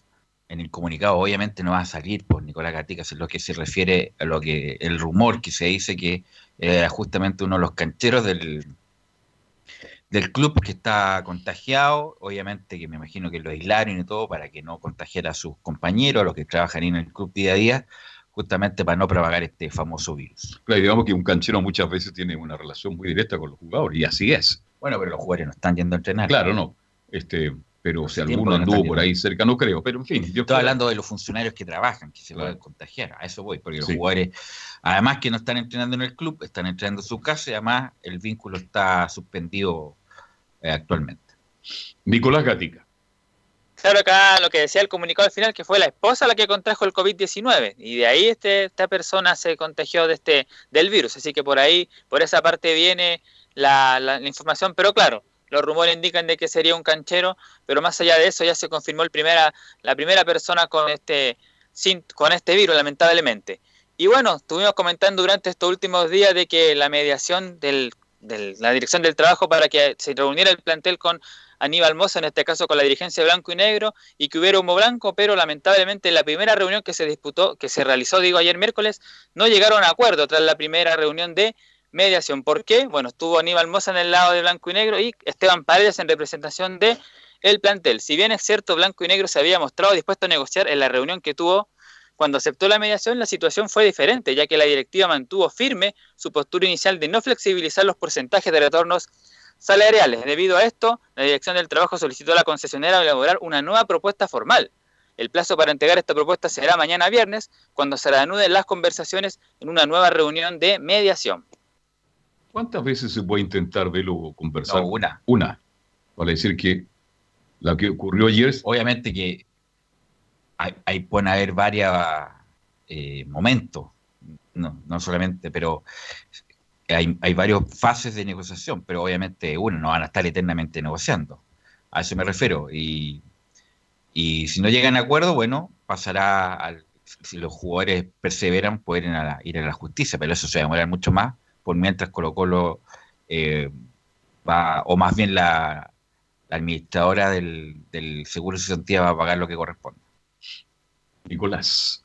en el comunicado obviamente no va a salir por Nicolás Gatica, es lo que se refiere a lo que el rumor que se dice que era justamente uno de los cancheros del, del club que está contagiado, obviamente que me imagino que lo aislaron y todo para que no contagiara a sus compañeros, a los que trabajan en el club día a día, justamente para no propagar este famoso virus. Claro, y digamos que un canchero muchas veces tiene una relación muy directa con los jugadores, y así es. Bueno, pero los jugadores no están yendo a entrenar. Claro, no. Este, pero si alguno no anduvo por ahí cerca, no creo. Pero en fin, yo Estoy hablando de los funcionarios que trabajan, que se Claro. pueden contagiar. A eso voy, porque los jugadores, además que no están entrenando en el club, están entrenando en su casa y además el vínculo está suspendido eh, actualmente. Nicolás Gatica. Claro, acá lo que decía el comunicado al final, que fue la esposa la que contrajo el COVID-19, y de ahí este, esta persona se contagió de este, del virus, así que por ahí, por esa parte viene la, la- la información, pero claro, los rumores indican de que sería un canchero, pero más allá de eso ya se confirmó el primera, la primera persona con este, sin- con este virus, lamentablemente. Y bueno, estuvimos comentando durante estos últimos días de que la mediación de la dirección del trabajo para que se reuniera el plantel con Aníbal Moza, en este caso con la dirigencia blanco y negro, y que hubiera humo blanco, pero lamentablemente en la primera reunión que se disputó, que se realizó, digo, ayer miércoles, no llegaron a acuerdo tras la primera reunión de mediación. ¿Por qué? Bueno, estuvo Aníbal Moza en el lado de blanco y negro y Esteban Paredes en representación de el plantel. Si bien es cierto, blanco y negro se había mostrado dispuesto a negociar en la reunión que tuvo cuando aceptó la mediación, la situación fue diferente, ya que la directiva mantuvo firme su postura inicial de no flexibilizar los porcentajes de retornos salariales. Debido a esto, la Dirección del Trabajo solicitó a la concesionera elaborar una nueva propuesta formal. El plazo para entregar esta propuesta será mañana viernes, cuando se reanuden las conversaciones en una nueva reunión de mediación. ¿Cuántas veces se puede intentar verlo conversar? No, una. Una. Para decir que la que ocurrió ayer. Obviamente que hay, pueden haber varios eh, momentos, no, no solamente, pero hay, hay varias fases de negociación, pero obviamente uno no van a estar eternamente negociando. A eso me refiero. Y, y si no llegan a acuerdo, bueno, pasará al. Si los jugadores perseveran, pueden ir a la, ir a la justicia, pero eso se va a demorar mucho más, por mientras Colo Colo eh, va, o más bien la, administradora del, Seguro de Cesantía va a pagar lo que corresponde. Nicolás.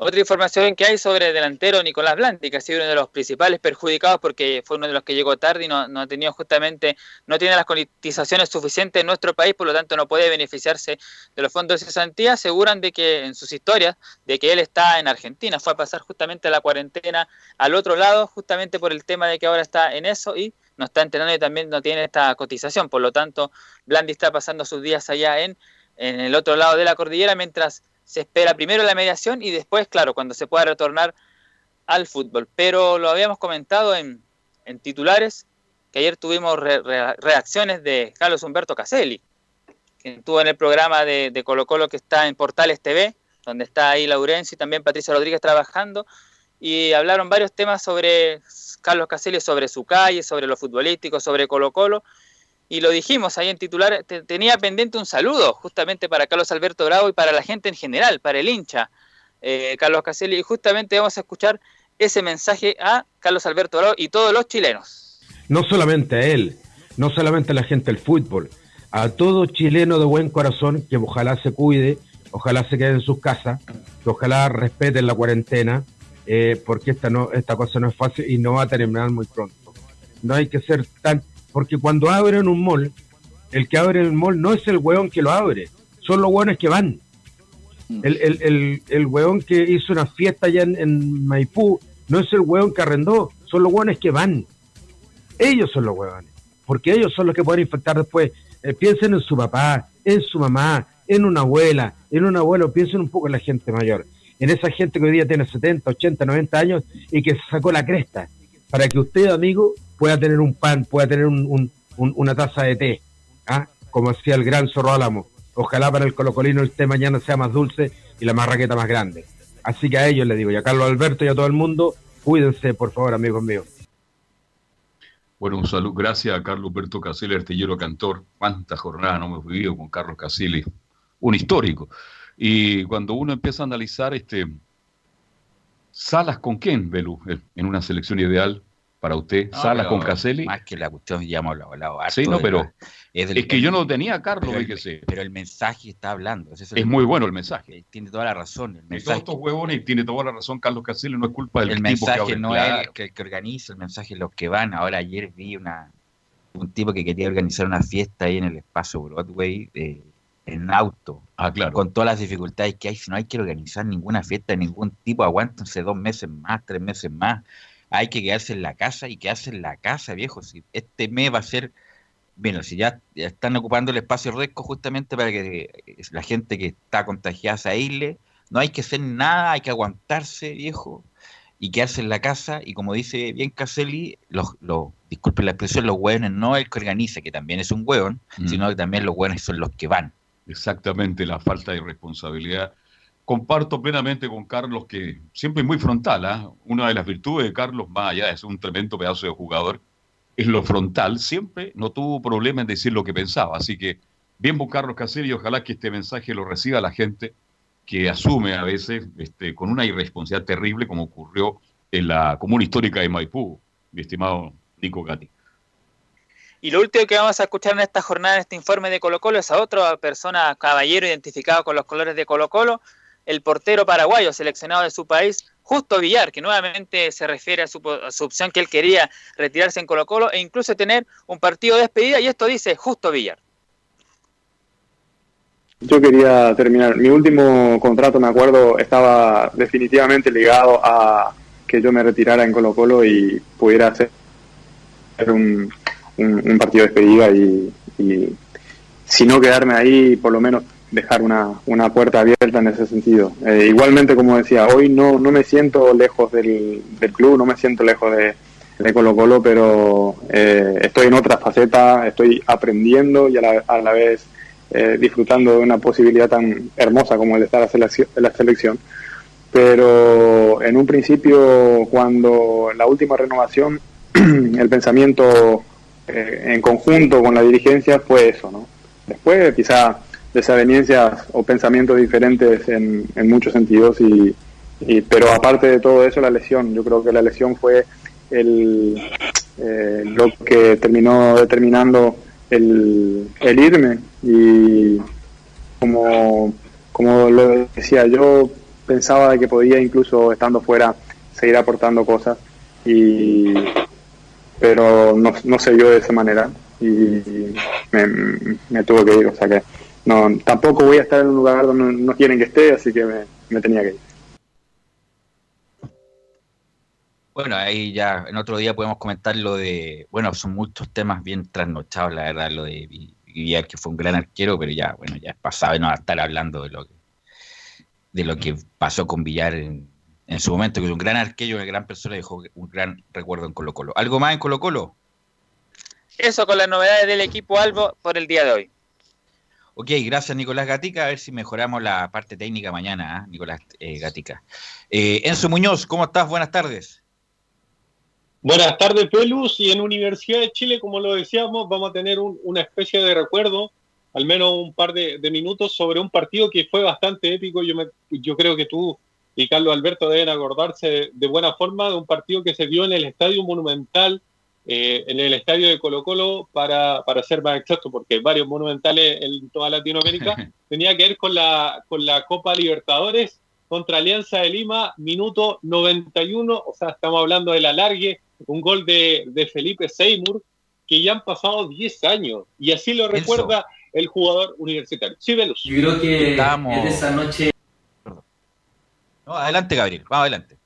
Otra información que hay sobre el delantero Nicolás Blandi, que ha sido uno de los principales perjudicados porque fue uno de los que llegó tarde y no, ha tenido justamente, no tiene las cotizaciones suficientes en nuestro país, por lo tanto no puede beneficiarse de los fondos de cesantía. Aseguran de que en sus historias, de que él está en Argentina, fue a pasar justamente la cuarentena al otro lado, justamente por el tema de que ahora está en eso y no está entrenando y también no tiene esta cotización. Por lo tanto, Blandi está pasando sus días allá en, en el otro lado de la cordillera mientras se espera primero la mediación y después, claro, cuando se pueda retornar al fútbol. Pero lo habíamos comentado en, en titulares, que ayer tuvimos re- re- reacciones de Carlos Humberto Caselli, que estuvo en el programa de, de Colo Colo que está en Portales TV, donde está ahí Laurencio y también Patricia Rodríguez trabajando, y hablaron varios temas sobre Carlos Caselli, sobre su calle, sobre lo futbolístico, sobre Colo Colo, y lo dijimos ahí en titular, te- tenía pendiente un saludo justamente para Carlos Alberto Bravo y para la gente en general, para el hincha eh, Carlos Caselli, y justamente vamos a escuchar ese mensaje a Carlos Alberto Bravo y todos los chilenos. no solamente a él, no solamente a la gente del fútbol, a todo chileno de buen corazón que ojalá se cuide, ojalá se quede en sus casas, que ojalá respeten la cuarentena, eh, porque esta no, esta cosa no es fácil y no va a terminar muy pronto. No hay que ser tan, porque cuando abren un mall, el que abre el mall no es el weón que lo abre, son los weones que van. El, el, el, el weón que hizo una fiesta allá en, en Maipú no es el weón que arrendó, son los weones que van. Ellos son los huevones, porque ellos son los que pueden infectar después. Eh, piensen en su papá, en su mamá, en una abuela, en un abuelo, piensen un poco en la gente mayor, en esa gente que hoy día tiene 70, 80, 90 años y que se sacó la cresta, para que usted, amigo, pueda tener un pan, pueda tener un- un- un- una taza de té, ¿ah? como decía el gran Zorro Álamo. Ojalá para el colocolino el té mañana sea más dulce y la marraqueta más grande. Así que a ellos les digo, y a Carlos Alberto y a todo el mundo, cuídense, por favor, amigos míos. Bueno, un saludo, gracias a Carlos Berto Caselli, artillero cantor. Cuántas jornadas no hemos vivido con Carlos Caselli, un histórico. Y cuando uno empieza a analizar este Salas con quién, Belu, en una selección ideal para usted, No, Salas con Caselli. Más que la cuestión, ya hemos hablado harto Sí, no, pero la- es que yo no tenía Carlos, pero el, pero el mensaje está hablando. Es muy bueno el mensaje. Tiene toda la razón. El Y todos mensaje, estos huevones, tiene toda la razón Carlos Caselli, no es culpa del el tipo mensaje que no claro. es el que, el que organiza, el mensaje es los que van. Ahora ayer vi una un tipo que quería organizar una fiesta ahí en el espacio Broadway eh, en auto. Ah, claro. Con todas las dificultades que hay, si no hay que organizar ninguna fiesta de ningún tipo, aguántense dos meses más, tres meses más. Hay que quedarse en la casa y quedarse en la casa, viejo. Si este mes va a ser bueno, si ya, ya están ocupando el espacio resco justamente para que eh, la gente que está contagiada se aísle, no hay que hacer nada, hay que aguantarse, viejo, y quedarse en la casa. Y como dice bien Caselli, los, los, disculpen la expresión, los hueones no el que organiza, que también es un hueón, Mm. sino que también los hueones son los que van. Exactamente, la falta de responsabilidad. Comparto plenamente con Carlos que siempre es muy frontal. ¿ah? Una de las virtudes de Carlos, más allá ser un tremendo pedazo de jugador, es lo frontal. Siempre no tuvo problema en decir lo que pensaba. Así que, bien por Carlos Caselli, y ojalá que este mensaje lo reciba la gente que asume a veces este, con una irresponsabilidad terrible, como ocurrió en la comuna histórica de Maipú, mi estimado Nico Gatti. Y lo último que vamos a escuchar en esta jornada, en este informe de Colo Colo, es a otra persona, caballero identificado con los colores de Colo Colo, el portero paraguayo seleccionado de su país, Justo Villar, que nuevamente se refiere a su, a su opción que él quería retirarse en Colo Colo e incluso tener un partido de despedida, y esto dice Justo Villar. Yo quería terminar. Mi último contrato, me acuerdo, estaba definitivamente ligado a que yo me retirara en Colo Colo y pudiera hacer un, un, partido de despedida y, y, si no quedarme ahí, por lo menos dejar una, una puerta abierta en ese sentido. Eh, igualmente, como decía, hoy no, no me siento lejos del, del club, no me siento lejos de, de Colo Colo, pero eh, estoy en otra faceta, estoy aprendiendo y a la, a la vez eh, disfrutando de una posibilidad tan hermosa como el de estar en la selección. Pero en un principio, cuando la última renovación, el pensamiento eh, en conjunto con la dirigencia fue eso, ¿no? Después quizá desavenencias o pensamientos diferentes en, en muchos sentidos y, pero aparte de todo eso la lesión. Yo creo que la lesión fue el eh, lo que terminó determinando el, el irme. Y como como lo decía yo pensaba que podía incluso estando fuera seguir aportando cosas y pero no, no se dio de esa manera y me, me tuve que ir o sea que no tampoco voy a estar en un lugar donde no quieren que esté así que me, me tenía que ir Bueno, ahí ya en otro día podemos comentar lo de, bueno, son muchos temas bien trasnochados, la verdad, lo de Vi- Villar, que fue un gran arquero, pero ya, bueno, ya es pasado y no va a estar hablando de lo que, de lo que pasó con Villar en, en su momento, que es un gran arquero, una gran persona, y dejó un gran recuerdo en Colo Colo. ¿Algo más en Colo Colo? Eso con las novedades del equipo Albo por el día de hoy. Ok, gracias Nicolás Gatica, a ver si mejoramos la parte técnica mañana, ¿ah? Nicolás eh, Gatica. Eh, Enzo Muñoz, ¿cómo estás? Buenas tardes. Buenas tardes, Pelus. Y en Universidad de Chile, como lo decíamos, vamos a tener un- una especie de recuerdo, al menos un par de, minutos, sobre un partido que fue bastante épico. Yo, me- yo creo que tú y Carlos Alberto deben acordarse de, buena forma de un partido que se dio en el Estadio Monumental, eh, en el Estadio de Colo Colo, para, para ser más exacto, porque hay varios monumentales en toda Latinoamérica. Tenía que ver con la, con la Copa Libertadores contra Alianza de Lima, minuto 91, o sea, estamos hablando del alargue, un gol de, de Felipe Seymour, que ya han pasado 10 años, y así lo recuerda el jugador universitario. Sí, Velus. Yo creo que Estamos- es de esa noche. No, adelante, Gabriel, vamos adelante.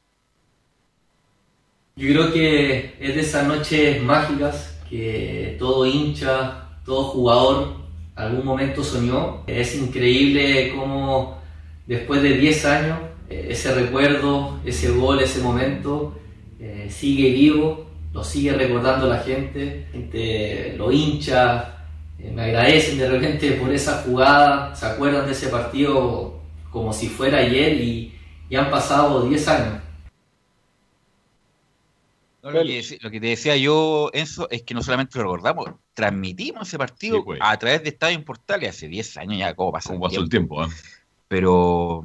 Yo creo que es de esas noches mágicas que todo hincha, todo jugador algún momento soñó. Es increíble cómo después de 10 años eh, ese recuerdo, ese gol, ese momento eh, sigue vivo, lo sigue recordando la gente, gente lo hincha, eh, me agradecen de repente por esa jugada, se acuerdan de ese partido como si fuera ayer y, y han pasado 10 años. No, lo, que, dec- lo que te decía yo, Enzo, es que no solamente lo recordamos, transmitimos ese partido Sí, pues. a través de Estadio en Portales hace 10 años ya, ¿cómo pasó, ¿Cómo pasó el tiempo? ah? Pero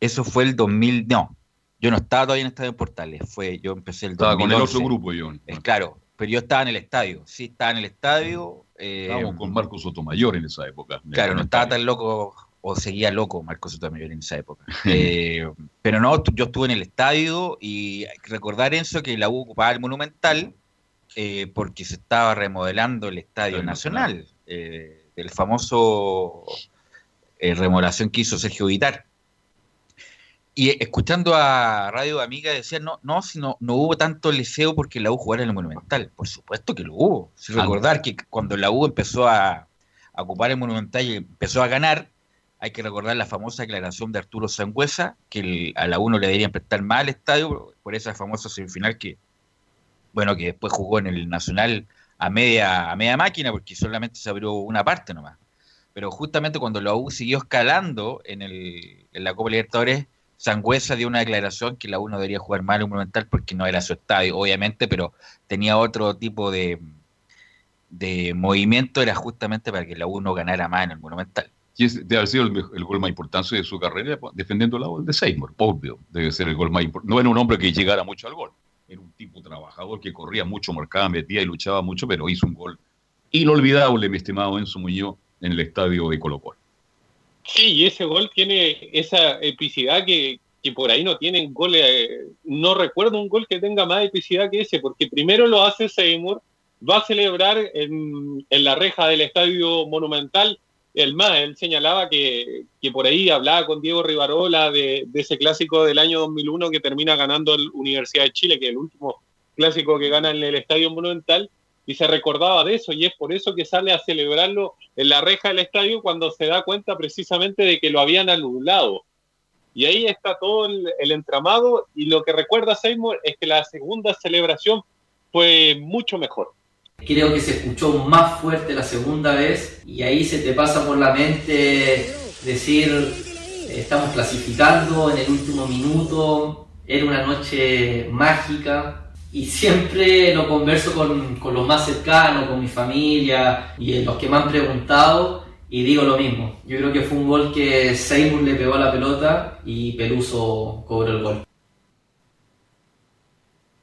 eso fue el 2000, no, yo no estaba todavía en Estadio en Portales, fue, yo empecé el Estaba con el 2011. otro grupo, yo. Es claro, pero yo estaba en el estadio, sí, estaba en el estadio. eh, Estábamos con Marcos Sotomayor en esa época. Claro, no estaba tan loco, o seguía loco Marcos Sotomayor en esa época. Eh, pero no, yo estuve en el estadio y hay que recordar eso que la U ocupaba el Monumental eh, porque se estaba remodelando el Estadio Nacional, eh, el famoso eh, remodelación que hizo Sergio Vitar. Y escuchando a Radio Amiga decían, no, no, si no, no hubo tanto liceo porque la U jugara en el Monumental. Por supuesto que lo hubo. Si recordar que cuando la U empezó a, a ocupar el Monumental y empezó a ganar, hay que recordar la famosa declaración de Arturo Sangüesa, que el- a la U no le deberían prestar más al estadio por esa famosa semifinal que, bueno, que después jugó en el Nacional a media, a media máquina porque solamente se abrió una parte nomás. Pero justamente cuando la U siguió escalando en, el, en la Copa Libertadores, Sangüesa dio una declaración que la U no debería jugar mal en Monumental porque no era su estadio, obviamente, pero tenía otro tipo de, de movimiento, era justamente para que la U ganara más en el Monumental. Y ese debe haber sido el, gol más importante de su carrera defendiendo el lado de Seymour, obvio. Debe ser el gol más importante. No era un hombre que llegara mucho al gol. Era un tipo trabajador que corría mucho, marcaba, metía y luchaba mucho, pero hizo un gol inolvidable, mi estimado Enzo Muñoz, en el estadio de Colo Colo. Sí, y ese gol tiene esa epicidad que, que por ahí no tienen goles. eh, no recuerdo un gol que tenga más epicidad que ese, porque primero lo hace Seymour, va a celebrar en, en la reja del Estadio Monumental. El más, él señalaba que, que por ahí hablaba con Diego Rivarola de, ese clásico del año 2001 que termina ganando el Universidad de Chile, que es el último clásico que gana en el Estadio Monumental, y se recordaba de eso, y es por eso que sale a celebrarlo en la reja del estadio cuando se da cuenta precisamente de que lo habían anulado. Y ahí está todo el entramado, y lo que recuerda Seymour es que la segunda celebración fue mucho mejor. Creo que se escuchó más fuerte la segunda vez y ahí se te pasa por la mente decir, estamos clasificando en el último minuto, era una noche mágica y siempre lo converso con, con los más cercanos, con mi familia y los que me han preguntado y digo lo mismo. Yo creo que fue un gol que Seymour le pegó a la pelota y Peluso cobró el gol.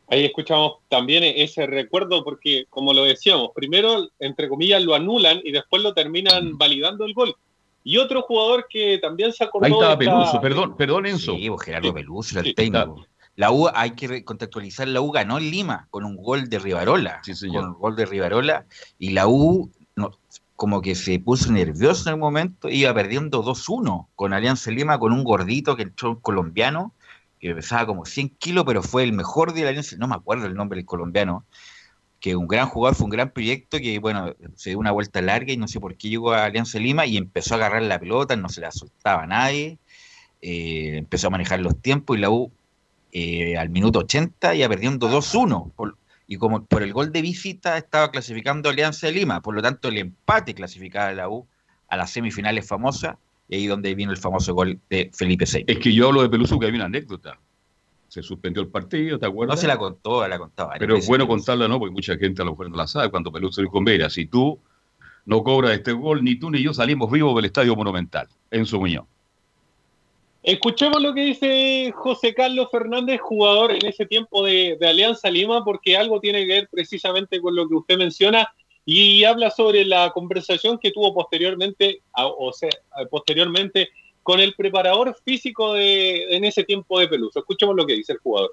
Ahí escuchamos también ese recuerdo porque, como lo decíamos, primero, entre comillas, lo anulan y después lo terminan validando el gol. Y otro jugador que también se acordó... Ahí estaba esta- Peluso, perdón, perdón Enzo. Sí, pues, Gerardo Peluso era el técnico. La U, hay que contextualizar, la U ganó en Lima con un gol de Rivarola. Con un gol de Rivarola. Y la U no, como que se puso nervioso en el momento, iba perdiendo 2-1 con Alianza Lima, con un gordito que entró un colombiano, que pesaba como 100 kilos, pero fue el mejor de la Alianza, no me acuerdo el nombre del colombiano, que un gran jugador, fue un gran proyecto que, bueno, se dio una vuelta larga y no sé por qué llegó a Alianza Lima y empezó a agarrar la pelota, no se la soltaba a nadie, eh, empezó a manejar los tiempos y la U eh, al minuto 80 ya perdiendo 2-1. por- Y como por el gol de visita estaba clasificando Alianza de Lima, por lo tanto el empate clasificaba a la U a las semifinales famosas, y ahí donde vino el famoso gol de Felipe Sey. Es que yo hablo de Peluso que había una anécdota. Se suspendió el partido, ¿te acuerdas? No se la contó, la contaba. Pero es bueno contarla, ¿no? Porque mucha gente a lo mejor no la sabe. Cuando Peluso dijo, mira, si tú no cobras este gol, ni tú ni yo salimos vivos del Estadio Monumental, en su Muñoz. Escuchemos lo que dice José Carlos Fernández, jugador en ese tiempo de, de Alianza Lima, porque algo tiene que ver precisamente con lo que usted menciona y habla sobre la conversación que tuvo posteriormente, o sea, posteriormente con el preparador físico de, en ese tiempo de Peluso. Escuchemos lo que dice el jugador.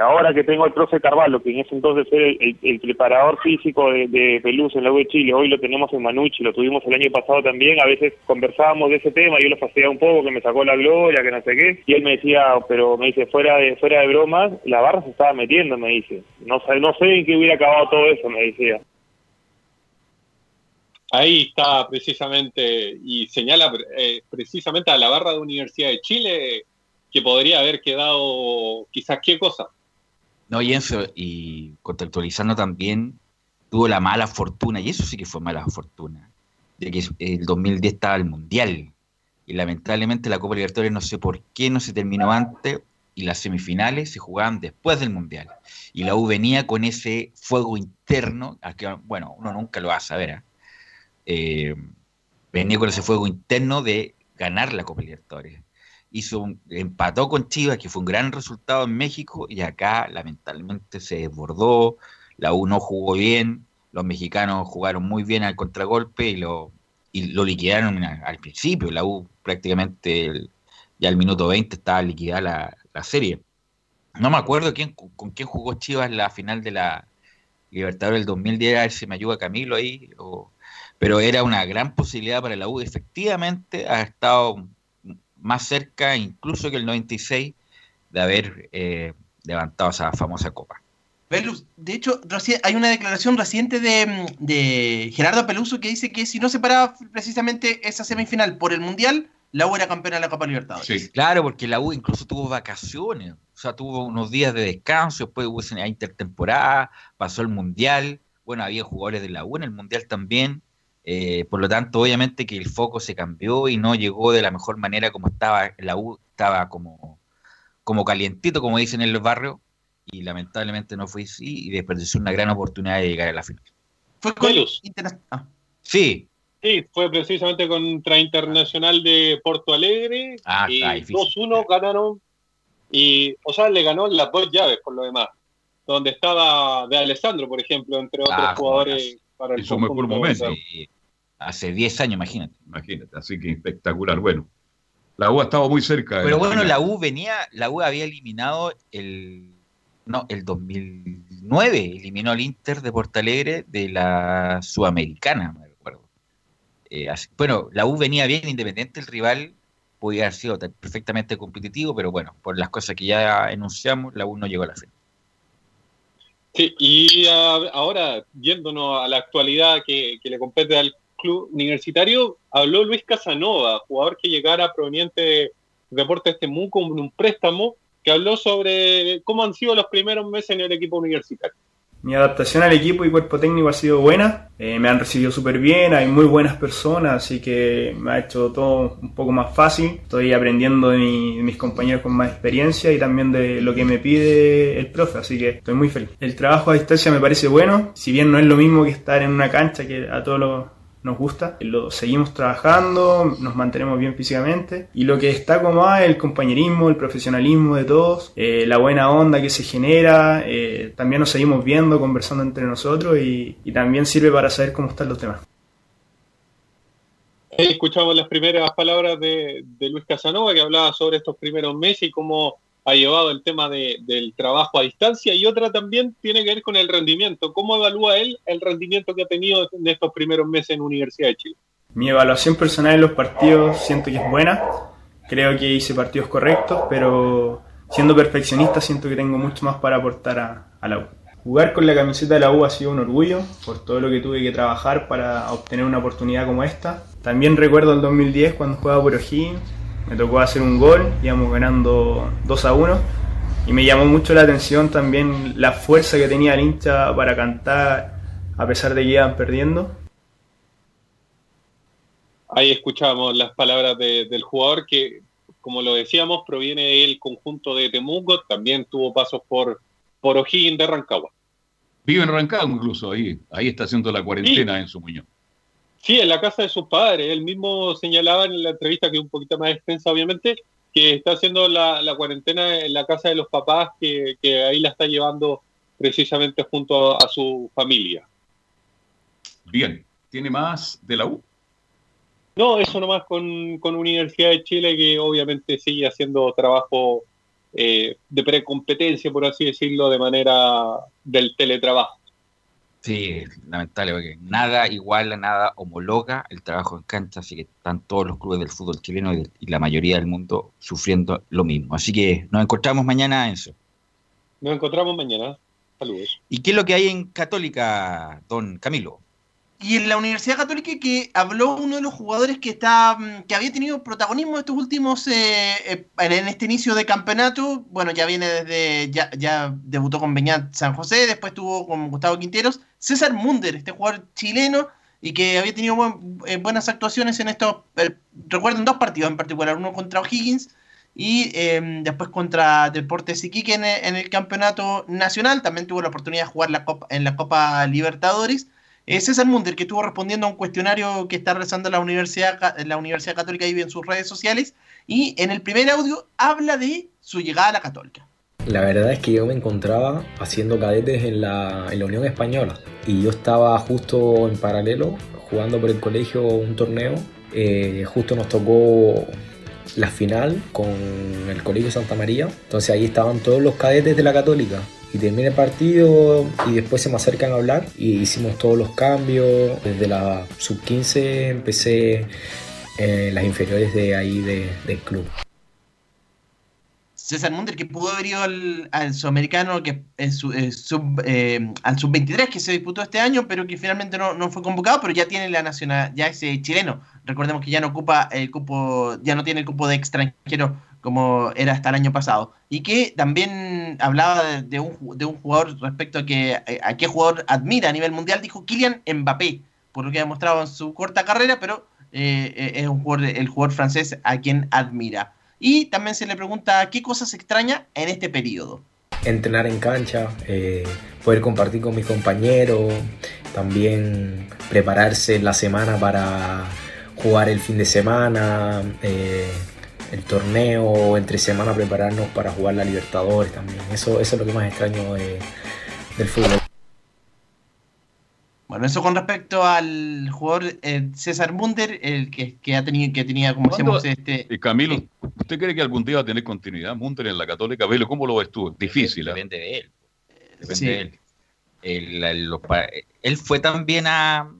Ahora que tengo al profe Carvalho, que en ese entonces era el, preparador físico de, de Peluso en la U de Chile, hoy lo tenemos en Manucci, lo tuvimos el año pasado también, a veces conversábamos de ese tema, yo lo fastidiaba un poco, que me sacó la gloria, que no sé qué, y él me decía, pero me dice, fuera de fuera de bromas, la barra se estaba metiendo, me dice, no no sé en qué hubiera acabado todo eso, me decía. Ahí está precisamente, y señala eh, precisamente a la barra de Universidad de Chile, que podría haber quedado quizás qué cosa. No, y eso, y contextualizando también, tuvo la mala fortuna, y eso sí que fue mala fortuna, de que el 2010 estaba el Mundial, y lamentablemente la Copa Libertadores no sé por qué no se terminó antes, y las semifinales se jugaban después del Mundial. Y la U venía con ese fuego interno, que, bueno, uno nunca lo va a saber, ¿eh? Eh, venía con ese fuego interno de ganar la Copa Libertadores. Hizo empató con Chivas, que fue un gran resultado en México, y acá lamentablemente se desbordó, la U no jugó bien, los mexicanos jugaron muy bien al contragolpe y lo, liquidaron al principio, la U prácticamente ya al minuto 20 estaba liquidada la, la serie. No me acuerdo quién, con quién jugó Chivas la final de la Libertadores del 2010, a ver si me ayuda Camilo ahí, o- pero era una gran posibilidad para la U, efectivamente ha estado más cerca incluso que el 96 de haber eh, levantado esa famosa copa. De hecho, hay una declaración reciente de, de Gerardo Peluso que dice que si no se paraba precisamente esa semifinal por el Mundial, la U era campeona de la Copa Libertadores. Claro, porque la U incluso tuvo vacaciones, o sea, tuvo unos días de descanso, después hubo esa intertemporada, pasó el Mundial, bueno, había jugadores de la U en el Mundial también, eh, por lo tanto, obviamente que el foco se cambió y no llegó de la mejor manera como estaba, la U estaba como, como calientito, como dicen en el barrio, y lamentablemente no fue así, y desperdició una gran oportunidad de llegar a la final. Fue con ah. Sí, Sí, fue precisamente contra Internacional de Porto Alegre. Ah, y está difícil. 2-1 ganaron. Y, o sea, le ganó las dos llaves por lo demás. Donde estaba de Alessandro, por ejemplo, entre otros Ah, jugadores para el En su mejor conjunto momento. Sí, hace 10 años, imagínate. Imagínate, así que espectacular. Bueno, la U ha estado muy cerca. Pero bueno, final. la U venía, la U había eliminado el no, el 2009 eliminó al Inter de Porto Alegre de la Sudamericana, me recuerdo. Eh, bueno, la U venía bien independiente, el rival podía haber sido perfectamente competitivo, pero bueno, por las cosas que ya enunciamos, la U no llegó a la final. Sí, y ah, ahora, yéndonos a la actualidad que, que le compete al universitario, habló Luis Casanova, jugador que llegara proveniente de Deportes Temuco en un préstamo, que habló sobre cómo han sido los primeros meses en el equipo universitario. Mi adaptación al equipo y cuerpo técnico ha sido buena, eh, me han recibido súper bien, hay muy buenas personas, así que me ha hecho todo un poco más fácil. Estoy aprendiendo de, de mis compañeros con más experiencia y también de lo que me pide el profe, así que estoy muy feliz. El trabajo a distancia me parece bueno, si bien no es lo mismo que estar en una cancha que a todos los nos gusta, lo seguimos trabajando, nos mantenemos bien físicamente y lo que destaco más es el compañerismo, el profesionalismo de todos, eh, la buena onda que se genera, eh, también nos seguimos viendo, conversando entre nosotros y, también sirve para saber cómo están los demás. Escuchamos las primeras palabras de Luis Casanova que hablaba sobre estos primeros meses y cómo ha llevado el tema de- del trabajo a distancia y otra también tiene que ver con el rendimiento. ¿Cómo evalúa él el rendimiento que ha tenido en estos primeros meses en Universidad de Chile? Mi evaluación personal en los partidos siento que es buena. Creo que hice partidos correctos, pero siendo perfeccionista siento que tengo mucho más para aportar a, a la U. Jugar con la camiseta de la U ha sido un orgullo por todo lo que tuve que trabajar para obtener una oportunidad como esta. También recuerdo el 2010 cuando jugaba por O'Higgins, me tocó hacer un gol, íbamos ganando 2 a 1 y me llamó mucho la atención también la fuerza que tenía el hincha para cantar a pesar de que iban perdiendo. Ahí escuchamos las palabras de- del jugador que, como lo decíamos, proviene del conjunto de Temuco, también tuvo pasos por, por O'Higgins de Rancagua. Vive en Rancagua incluso, ahí, ahí está haciendo la cuarentena en su muñoz. Sí, en la casa de sus padres. Él mismo señalaba en la entrevista, que es un poquito más extensa, obviamente, que está haciendo la, la cuarentena en la casa de los papás, que, que ahí la está llevando precisamente junto a, a su familia. Bien, ¿tiene más de la U? No, eso nomás con, con Universidad de Chile, que obviamente sigue haciendo trabajo eh, de precompetencia, por así decirlo, de manera del teletrabajo. Sí, lamentable, porque nada iguala, nada homologa el trabajo en cancha, así que están todos los clubes del fútbol chileno y, y la mayoría del mundo sufriendo lo mismo. Así que nos encontramos mañana, Enzo. Nos encontramos mañana. Saludos. ¿Y qué es lo que hay en Católica, don Camilo? Y en la Universidad Católica que habló uno de los jugadores que está mm, que había tenido protagonismo estos últimos eh, eh, en este inicio de campeonato. Bueno, ya viene desde ya, ya debutó con Beñat San José, después tuvo con Gustavo Quinteros, César Munder, este jugador chileno y que había tenido eh, buenas actuaciones en estos eh, recuerdo en dos partidos en particular, uno contra O'Higgins y eh, después contra Deportes Iquique en, el- campeonato nacional. También tuvo la oportunidad de jugar la Copa, en la Copa Libertadores. Eh, César Munder, que estuvo respondiendo a un cuestionario que está realizando la Universidad, la Universidad Católica y en sus redes sociales, y en el primer audio habla de su llegada a la Católica. La verdad es que yo me encontraba haciendo cadetes en la, Unión Española y yo estaba justo en paralelo jugando por el colegio un torneo. Eh, justo nos tocó la final con el Colegio Santa María. Entonces ahí estaban todos los cadetes de la Católica. Y terminé el partido y después se me acercan a hablar y hicimos todos los cambios. Desde la sub-15 empecé en las inferiores de ahí de- del club. César Munder, que pudo haber ido al, sudamericano, que sub, eh, al sub-23 que se disputó este año, pero que finalmente no, no fue convocado, pero ya tiene la nacional, ya es eh, chileno. Recordemos que ya no ocupa el cupo, ya no tiene el cupo de extranjero como era hasta el año pasado. Y que también hablaba de, un, de un jugador respecto a que eh, a qué jugador admira a nivel mundial, dijo Kylian Mbappé, por lo que ha demostrado en su corta carrera, pero eh, eh, es un jugador, el jugador francés a quien admira. Y también se le pregunta qué cosas extraña en este periodo. entrenar en cancha, eh, poder compartir con mis compañeros, también prepararse la semana para jugar el fin de semana, eh, el torneo, entre semana prepararnos para jugar la Libertadores también. Eso, es lo que más extraño de- del fútbol. Bueno, eso con respecto al jugador eh, César Munder, el que, que ha tenido, que tenía, como ¿Cuándo- decíamos, este. eh, Camilo, ¿usted cree que algún día va a tener continuidad Munter en la Católica? Velo, ¿cómo lo ves tú? Difícil, ¿ah? Depende de él. Depende Sí. de él. El- el- los pa- él fue también a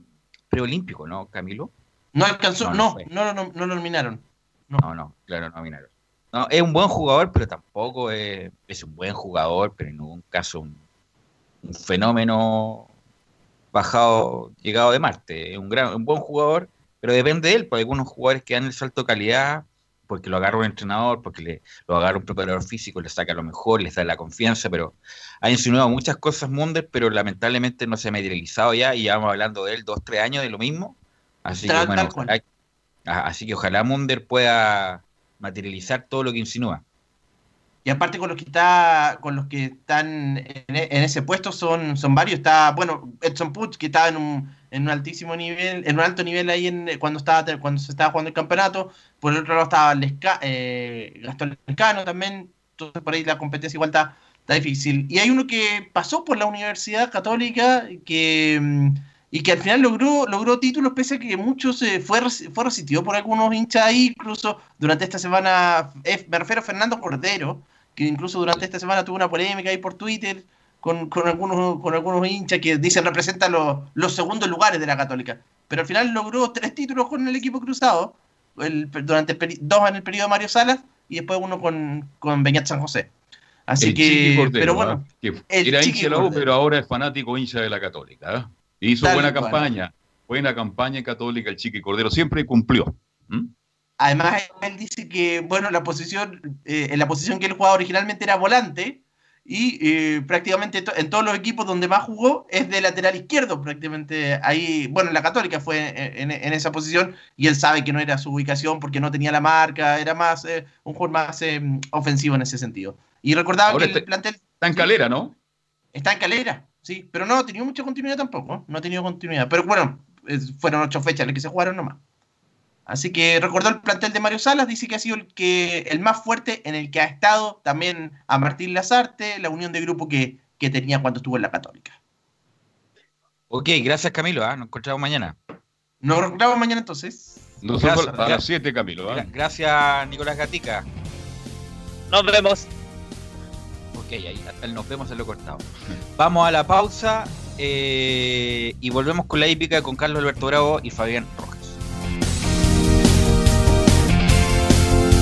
preolímpico, ¿no, Camilo? No alcanzó, No, no no, no, no, lo nominaron. No, no, claro, no, Minero. No, es un buen jugador, pero tampoco es, es un buen jugador, pero en ningún caso un, un fenómeno bajado, llegado de Marte. Es un, gran, un buen jugador, pero depende de él, porque algunos jugadores que dan el salto de calidad porque lo agarra un entrenador, porque le, lo agarra un preparador físico, le saca lo mejor, les da la confianza, pero ha insinuado muchas cosas Munder, pero lamentablemente no se ha materializado ya y ya vamos hablando de él dos, tres años de lo mismo. Así que bueno, ojalá- así que ojalá Munder pueda materializar todo lo que insinúa. Y aparte con los que está, con los que están en, e- ese puesto son, son varios. Está, bueno, Edson Puch, que estaba en un, en un altísimo nivel, en un alto nivel ahí en, cuando estaba cuando se estaba jugando el campeonato. Por el otro lado estaba Lesca- eh, Gastón Lescano también. Entonces por ahí la competencia igual está, está difícil. Y hay uno que pasó por la Universidad Católica que mm, y que al final logró, logró títulos pese a que muchos eh, fue, fue resistido por algunos hinchas ahí, incluso durante esta semana, me refiero a Fernando Cordero, que incluso durante esta semana tuvo una polémica ahí por Twitter con, con algunos, con algunos hinchas que dicen representan los, los segundos lugares de la Católica. Pero al final logró tres títulos con el equipo cruzado, el- durante el dos en el periodo de Mario Salas y después uno con, con Beñat San José. Así El que, Chiqui Cordero, pero bueno, que era hincha de la U, pero ahora es fanático hincha de la Católica. ¿ah? Hizo Tal buena cual. campaña, buena campaña católica el Chiqui Cordero, siempre cumplió. ¿Mm? Además, él dice que, bueno, la posición, eh, en la posición que él jugaba originalmente era volante y eh, prácticamente to- en todos los equipos donde más jugó es de lateral izquierdo, prácticamente ahí, bueno, en la Católica fue en, en- en esa posición y él sabe que no era su ubicación porque no tenía la marca, era más eh, un jugador más eh, ofensivo en ese sentido. Y recordaba Ahora que el plantel Está en calera, ¿no? está en calera, sí, pero no ha tenido mucha continuidad tampoco, no ha tenido continuidad, pero bueno, eh, fueron ocho fechas las que se jugaron nomás. Así que recordó el plantel de Mario Salas, dice que ha sido el, que, el más fuerte en el que ha estado también a Martín Lazarte, la unión de grupo que, que tenía cuando estuvo en la Católica. Ok, gracias Camilo, ¿ah? nos encontramos mañana. Nos encontramos mañana entonces. Gracias, a las gracias. 7, Camilo. ¿ah? Gra- Gracias Nicolás Gatica. Nos vemos. Ok, ahí hasta el nos vemos en lo cortado. Vamos a la pausa eh, y volvemos con la hípica con Carlos Alberto Bravo y Fabián Rojas.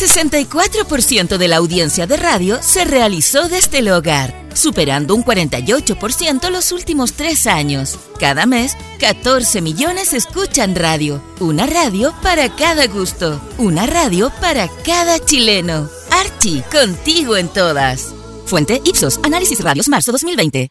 64% de la audiencia de radio se realizó desde el hogar, superando un 48% los últimos tres años. Cada mes, 14 millones escuchan radio. Una radio para cada gusto. Una radio para cada chileno. Archie, contigo en todas. Fuente Ipsos, Análisis Radios, marzo 2020.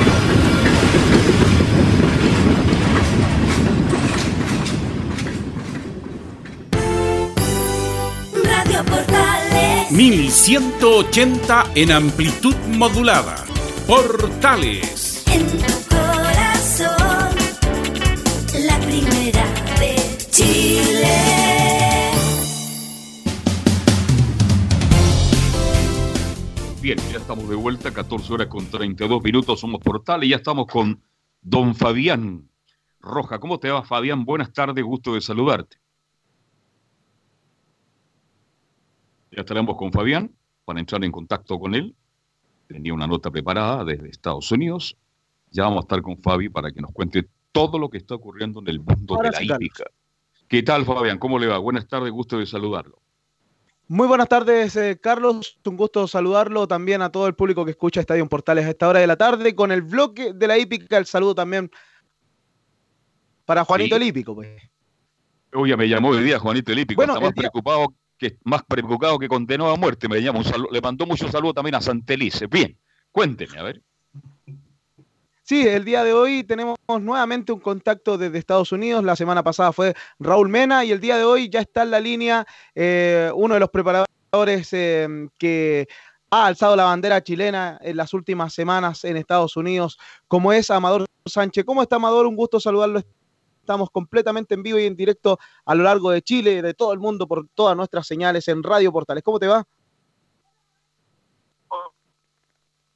1180 en amplitud modulada. Portales. En tu corazón, la primera de Chile. Bien, ya estamos de vuelta, 14 horas con 32 minutos, somos Portales y ya estamos con don Fabián Roja. ¿Cómo te va, Fabián? Buenas tardes, gusto de saludarte. Ya estaremos con Fabián para entrar en contacto con él. Tenía una nota preparada desde Estados Unidos. Ya vamos a estar con Fabi para que nos cuente todo lo que está ocurriendo en el mundo Ahora de la hípica. ¿Qué tal, Fabián? ¿Cómo le va? Buenas tardes, gusto de saludarlo. Muy buenas tardes, eh, Carlos. Un gusto saludarlo también a todo el público que escucha Estadio Portales a esta hora de la tarde. Con el bloque de la hípica, el saludo también para Juanito Sí. el hípico. Pues. Oye, me llamó hoy día Juanito Elípico, Bueno, está más el día- preocupado que más preocupado que condenado a muerte. Me llama un saludo, le mandó mucho saludo también a Santelice. Bien, cuénteme, a ver. Sí, el día de hoy tenemos nuevamente un contacto desde Estados Unidos. La semana pasada fue Raúl Mena y el día de hoy ya está en la línea eh, uno de los preparadores eh, que ha alzado la bandera chilena en las últimas semanas en Estados Unidos, como es Amador Sánchez. ¿Cómo está Amador? Un gusto saludarlo. Estamos completamente en vivo y en directo a lo largo de Chile, de todo el mundo, por todas nuestras señales en Radio Portales. ¿Cómo te va?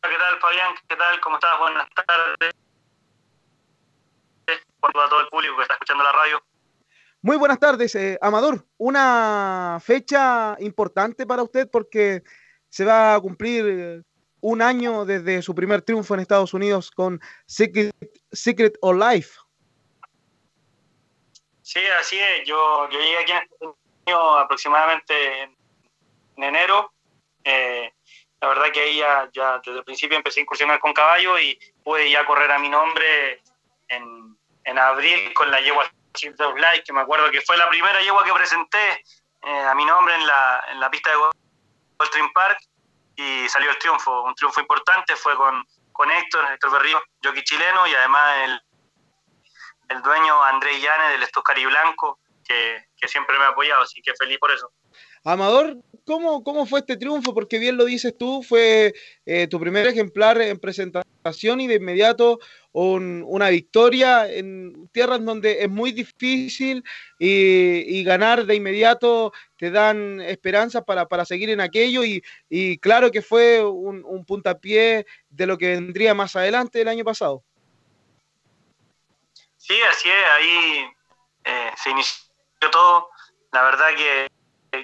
¿Qué tal, Fabián? ¿Qué tal? ¿Cómo estás? Buenas tardes. Saludo a todo el público que está escuchando la radio. Muy buenas tardes, eh, Amador. Una fecha importante para usted porque se va a cumplir eh, un año desde su primer triunfo en Estados Unidos con Secret, Secret of Life. Sí, así es. Yo, yo llegué aquí aproximadamente en, en enero. Eh, la verdad que ahí ya, ya desde el principio empecé a incursionar con caballo y pude ya correr a mi nombre en, en abril con la yegua Secret of Life, que me acuerdo que fue la primera yegua que presenté eh, a mi nombre en la, en la pista de Goldstream Park y salió el triunfo, un triunfo importante, fue con, con Héctor, Héctor Berrío, jockey chileno y además el, el dueño Andrés Llanes del Estoscari Blanco, que, siempre me ha apoyado, así que feliz por eso. Amador, ¿cómo, ¿cómo fue este triunfo? Porque bien lo dices tú, fue eh, tu primer ejemplar en presentación y de inmediato un- una victoria en tierras donde es muy difícil y, ganar de inmediato te dan esperanzas para, seguir en aquello y, y claro que fue un, un puntapié de lo que vendría más adelante el año pasado. Sí, así es, ahí eh, se inició todo. La verdad que,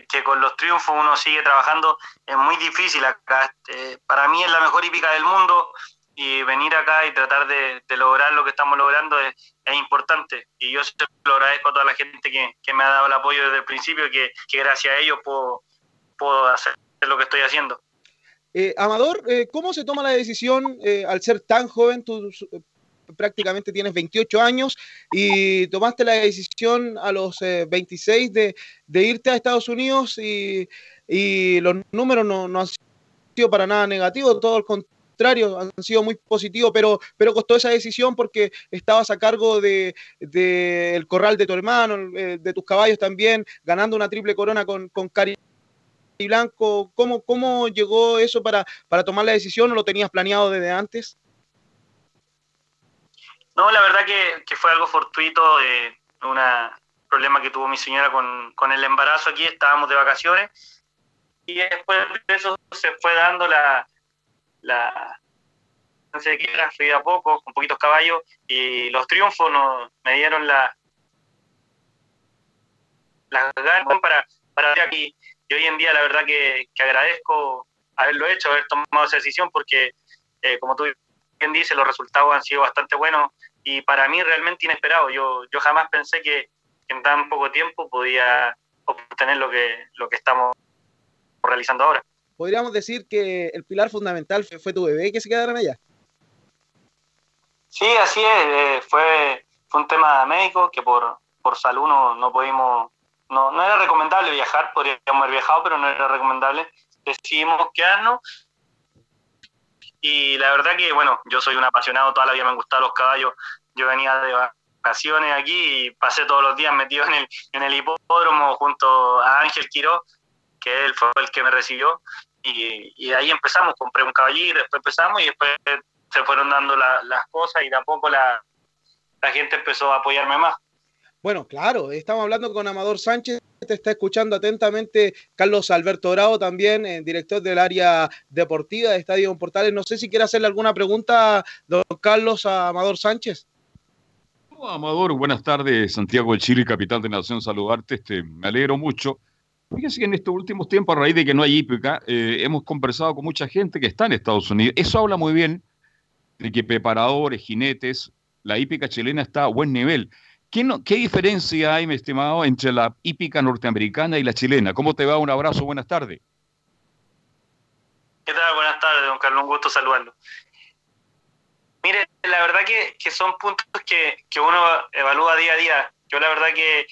que con los triunfos uno sigue trabajando, es muy difícil acá. Eh, para mí es la mejor hípica del mundo y venir acá y tratar de, lograr lo que estamos logrando es, es importante. Y yo se lo agradezco a toda la gente que, que me ha dado el apoyo desde el principio, que, que gracias a ellos puedo, puedo hacer lo que estoy haciendo. Eh, Amador, eh, ¿cómo se toma la decisión eh, al ser tan joven? Prácticamente tienes 28 años y tomaste la decisión a los eh, 26 de, irte a Estados Unidos y, los números no, han sido para nada negativos, todo el contrario, han sido muy positivos, pero, pero costó esa decisión porque estabas a cargo de, de el corral de tu hermano, eh, de tus caballos también, ganando una triple corona con, con Cari Blanco, ¿cómo, cómo llegó eso para, para tomar la decisión o lo tenías planeado desde antes? No, la verdad que, fue algo fortuito, eh, un problema que tuvo mi señora con, el embarazo aquí, estábamos de vacaciones y después de eso se fue dando la, la no sé qué fui a poco, con poquitos caballos y los triunfos nos, me dieron la las ganas para, para aquí. Y hoy en día la verdad que, que agradezco haberlo hecho, haber tomado esa decisión porque, eh, como tú bien dices, los resultados han sido bastante buenos y para mí realmente inesperado. Yo, yo jamás pensé que, en tan poco tiempo podía obtener lo que, lo que estamos realizando ahora. Podríamos decir que el pilar fundamental fue, fue tu bebé que se quedaran allá. Sí, así es. eh, fue, fue un tema médico que por, por salud no, no pudimos, no, no era recomendable viajar, podríamos haber viajado, pero no era recomendable. Decidimos quedarnos y la verdad que, bueno, yo soy un apasionado, toda la vida me han gustado los caballos. Yo venía de vacaciones aquí y pasé todos los días metido en el, en el hipódromo junto a Ángel Quiró que él fue el que me recibió. Y, y ahí empezamos, compré un caballito, después empezamos y después se fueron dando la- las cosas y tampoco la, la gente empezó a apoyarme más. Bueno, claro, estamos hablando con Amador Sánchez, te está escuchando atentamente Carlos Alberto Bravo, también eh, director del área deportiva de Estadio Portales. No sé si quiere hacerle alguna pregunta, don Carlos a Amador Sánchez. Amador, buenas tardes. Santiago del Chile, capital de Nación, saludarte. Este, me alegro mucho. Fíjese que en estos últimos tiempos, a raíz de que no hay hípica, eh, hemos conversado con mucha gente que está en Estados Unidos. Eso habla muy bien de que preparadores, jinetes, la hípica chilena está a buen nivel. ¿Qué, no- ¿Qué diferencia hay, mi estimado, entre la hípica norteamericana y la chilena? ¿Cómo te va? Un abrazo, buenas tardes. ¿Qué tal? Buenas tardes, don Carlos, un gusto saludarlo. Mire, la verdad que, son puntos que, uno evalúa día a día. Yo la verdad que,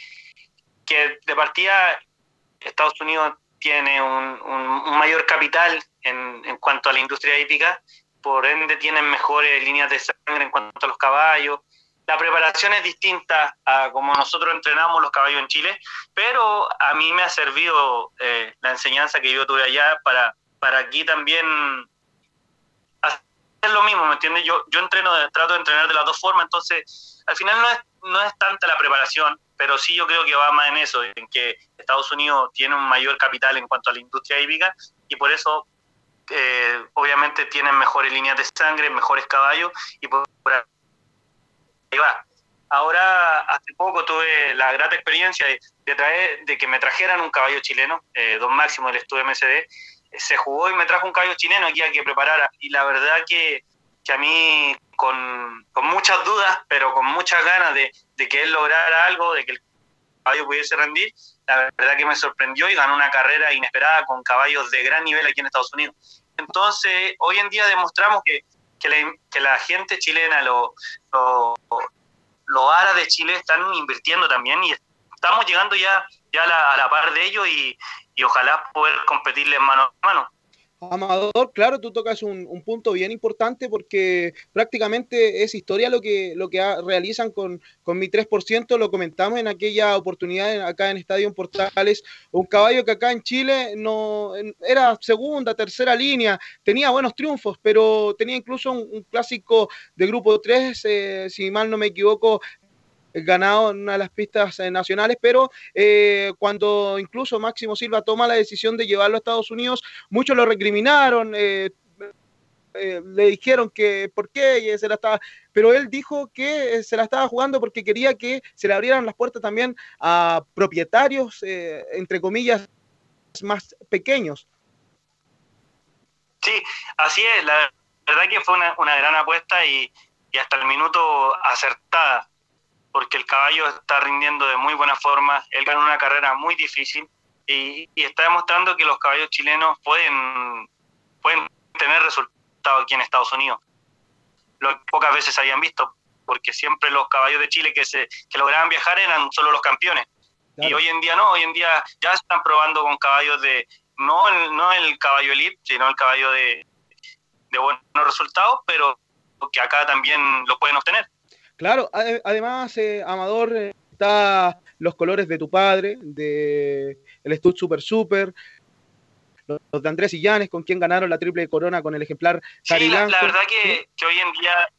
que de partida Estados Unidos tiene un, mayor capital en cuanto a la industria hípica, por ende tienen mejores líneas de sangre en cuanto a los caballos. La preparación es distinta a como nosotros entrenamos los caballos en Chile, pero a mí me ha servido eh, la enseñanza que yo tuve allá para, para aquí también hacer lo mismo, ¿me entiendes? Yo, yo entreno, trato de entrenar de las dos formas, entonces al final no es, no es tanta la preparación, pero sí yo creo que va más en eso, en que Estados Unidos tiene un mayor capital en cuanto a la industria hípica y por eso eh, obviamente tienen mejores líneas de sangre, mejores caballos y por, por ahí va. Ahora, hace poco tuve la grata experiencia de, de traer, de que me trajeran un caballo chileno, eh, Don Máximo del Estudio MSD, se jugó y me trajo un caballo chileno aquí a que preparara. Y la verdad que, que a mí, con, con muchas dudas, pero con muchas ganas de, de que él lograra algo, de que el caballo pudiese rendir, la verdad que me sorprendió y ganó una carrera inesperada con caballos de gran nivel aquí en Estados Unidos. Entonces, hoy en día demostramos que, que, la, que la gente chilena, lo- lo- los aras de Chile están invirtiendo también y estamos llegando ya, ya a, la, a la par de ellos y, y ojalá poder competirles mano a mano. Amador, claro, tú tocas un, un punto bien importante porque prácticamente es historia lo que, lo que realizan con, con mi 3%, lo comentamos en aquella oportunidad acá en Estadio Portales, un caballo que acá en Chile no era segunda, tercera línea, tenía buenos triunfos, pero tenía incluso un, un clásico de grupo 3, eh, si mal no me equivoco, ganado en una de las pistas eh, nacionales, pero eh, cuando incluso Máximo Silva toma la decisión de llevarlo a Estados Unidos, muchos lo recriminaron, eh, eh, le dijeron que por qué se la estaba, pero él dijo que se la estaba jugando porque quería que se le abrieran las puertas también a propietarios, entre comillas, más pequeños. Sí, así es, la verdad que fue una, gran apuesta y hasta el minuto acertada, porque el caballo está rindiendo de muy buena forma, él ganó una carrera muy difícil y, y está demostrando que los caballos chilenos pueden, pueden tener resultados aquí en Estados Unidos, lo que pocas veces habían visto, porque siempre los caballos de Chile que, se, que lograban viajar eran solo los campeones. Y hoy en día no, hoy en día ya están probando con caballos de, no el, no el caballo elite, sino el caballo de, de buenos resultados, pero que acá también lo pueden obtener. Claro, ade- además, eh, Amador, eh, está los colores de tu padre, de el Stud Super Super, los, los de Andrés Illanes, con quien ganaron la triple corona con el ejemplar Sí, la, verdad que, que hoy en día,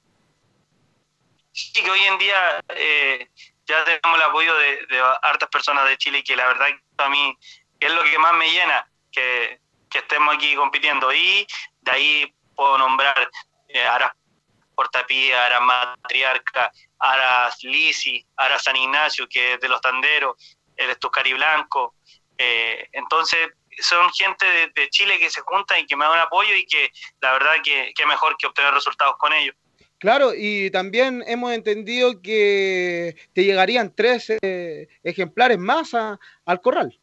sí, que hoy en día eh, ya tenemos el apoyo de, de hartas personas de Chile y que la verdad que a mí es lo que más me llena, que, que estemos aquí compitiendo. Y de ahí puedo nombrar eh, Aras Portapía, Aras Matriarca, Aras Lisi, Aras San Ignacio, que es de los tanderos, el Estucari Blanco. Eh, entonces, son gente de, de Chile que se juntan y que me dan apoyo y que la verdad que, que mejor que obtener resultados con ellos. Claro, y también hemos entendido que te llegarían tres eh, ejemplares más a- al corral.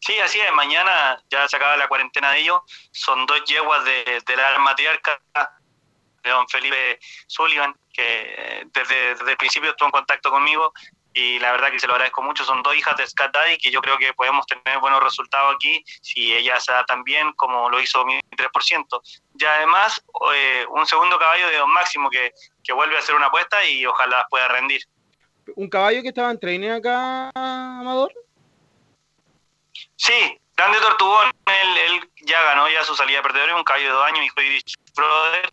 Sí, así es. Mañana ya se acaba la cuarentena de ellos. Son dos yeguas de, la matriarca de don Felipe Sullivan, que eh, desde, desde el principio estuvo en contacto conmigo y la verdad que se lo agradezco mucho. Son dos hijas de Scat Daddy que yo creo que podemos tener buenos resultados aquí si ella se da tan bien como lo hizo mi 3%. Y además, eh, un segundo caballo de don Máximo que, que vuelve a hacer una apuesta y ojalá pueda rendir. un caballo que estaba en training acá, Amador. Sí, Grande Tortugón, él, él ya ganó ya su salida perdedora, un caballo de dos años, hijo de Irish Brother.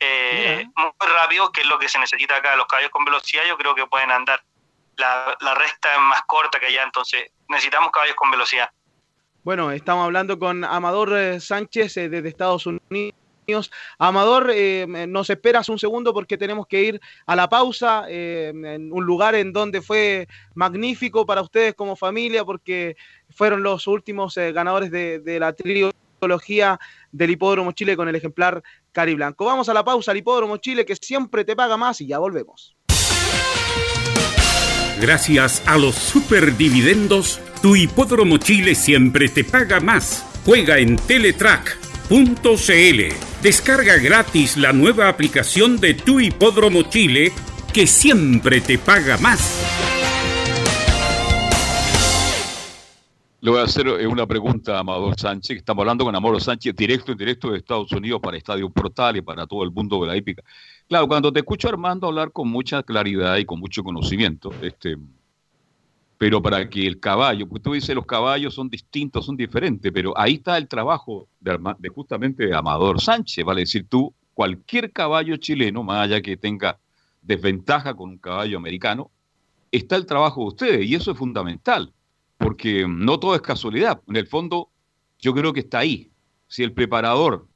Eh, muy rápido, que es lo que se necesita acá. Los caballos con velocidad yo creo que pueden andar. La, la recta es más corta que allá, entonces necesitamos caballos con velocidad. Bueno, estamos hablando con Amador eh, Sánchez eh, desde Estados Unidos. Amador, eh, nos esperas un segundo porque tenemos que ir a la pausa eh, en un lugar en donde fue magnífico para ustedes como familia porque fueron los últimos eh, ganadores de, de la trilogía del Hipódromo Chile con el ejemplar Cari Blanco. Vamos a la pausa al Hipódromo Chile que siempre te paga más y ya volvemos. Gracias a los superdividendos, tu hipódromo Chile siempre te paga más. Juega en Teletrack.cl. Descarga gratis la nueva aplicación de tu hipódromo Chile que siempre te paga más. Le voy a hacer eh, una pregunta a Amador Sánchez. Estamos hablando con Amaro Sánchez, directo en directo de Estados Unidos para Estadio Portal y para todo el mundo de la hípica. Claro, cuando te escucho Armando hablar con mucha claridad y con mucho conocimiento, este, pero para que el caballo, pues tú dices los caballos son distintos, son diferentes, pero ahí está el trabajo de justamente de Amador Sánchez, vale decir tú, cualquier caballo chileno, más allá que tenga desventaja con un caballo americano, está el trabajo de ustedes y eso es fundamental, porque no todo es casualidad, en el fondo yo creo que está ahí. Si el preparador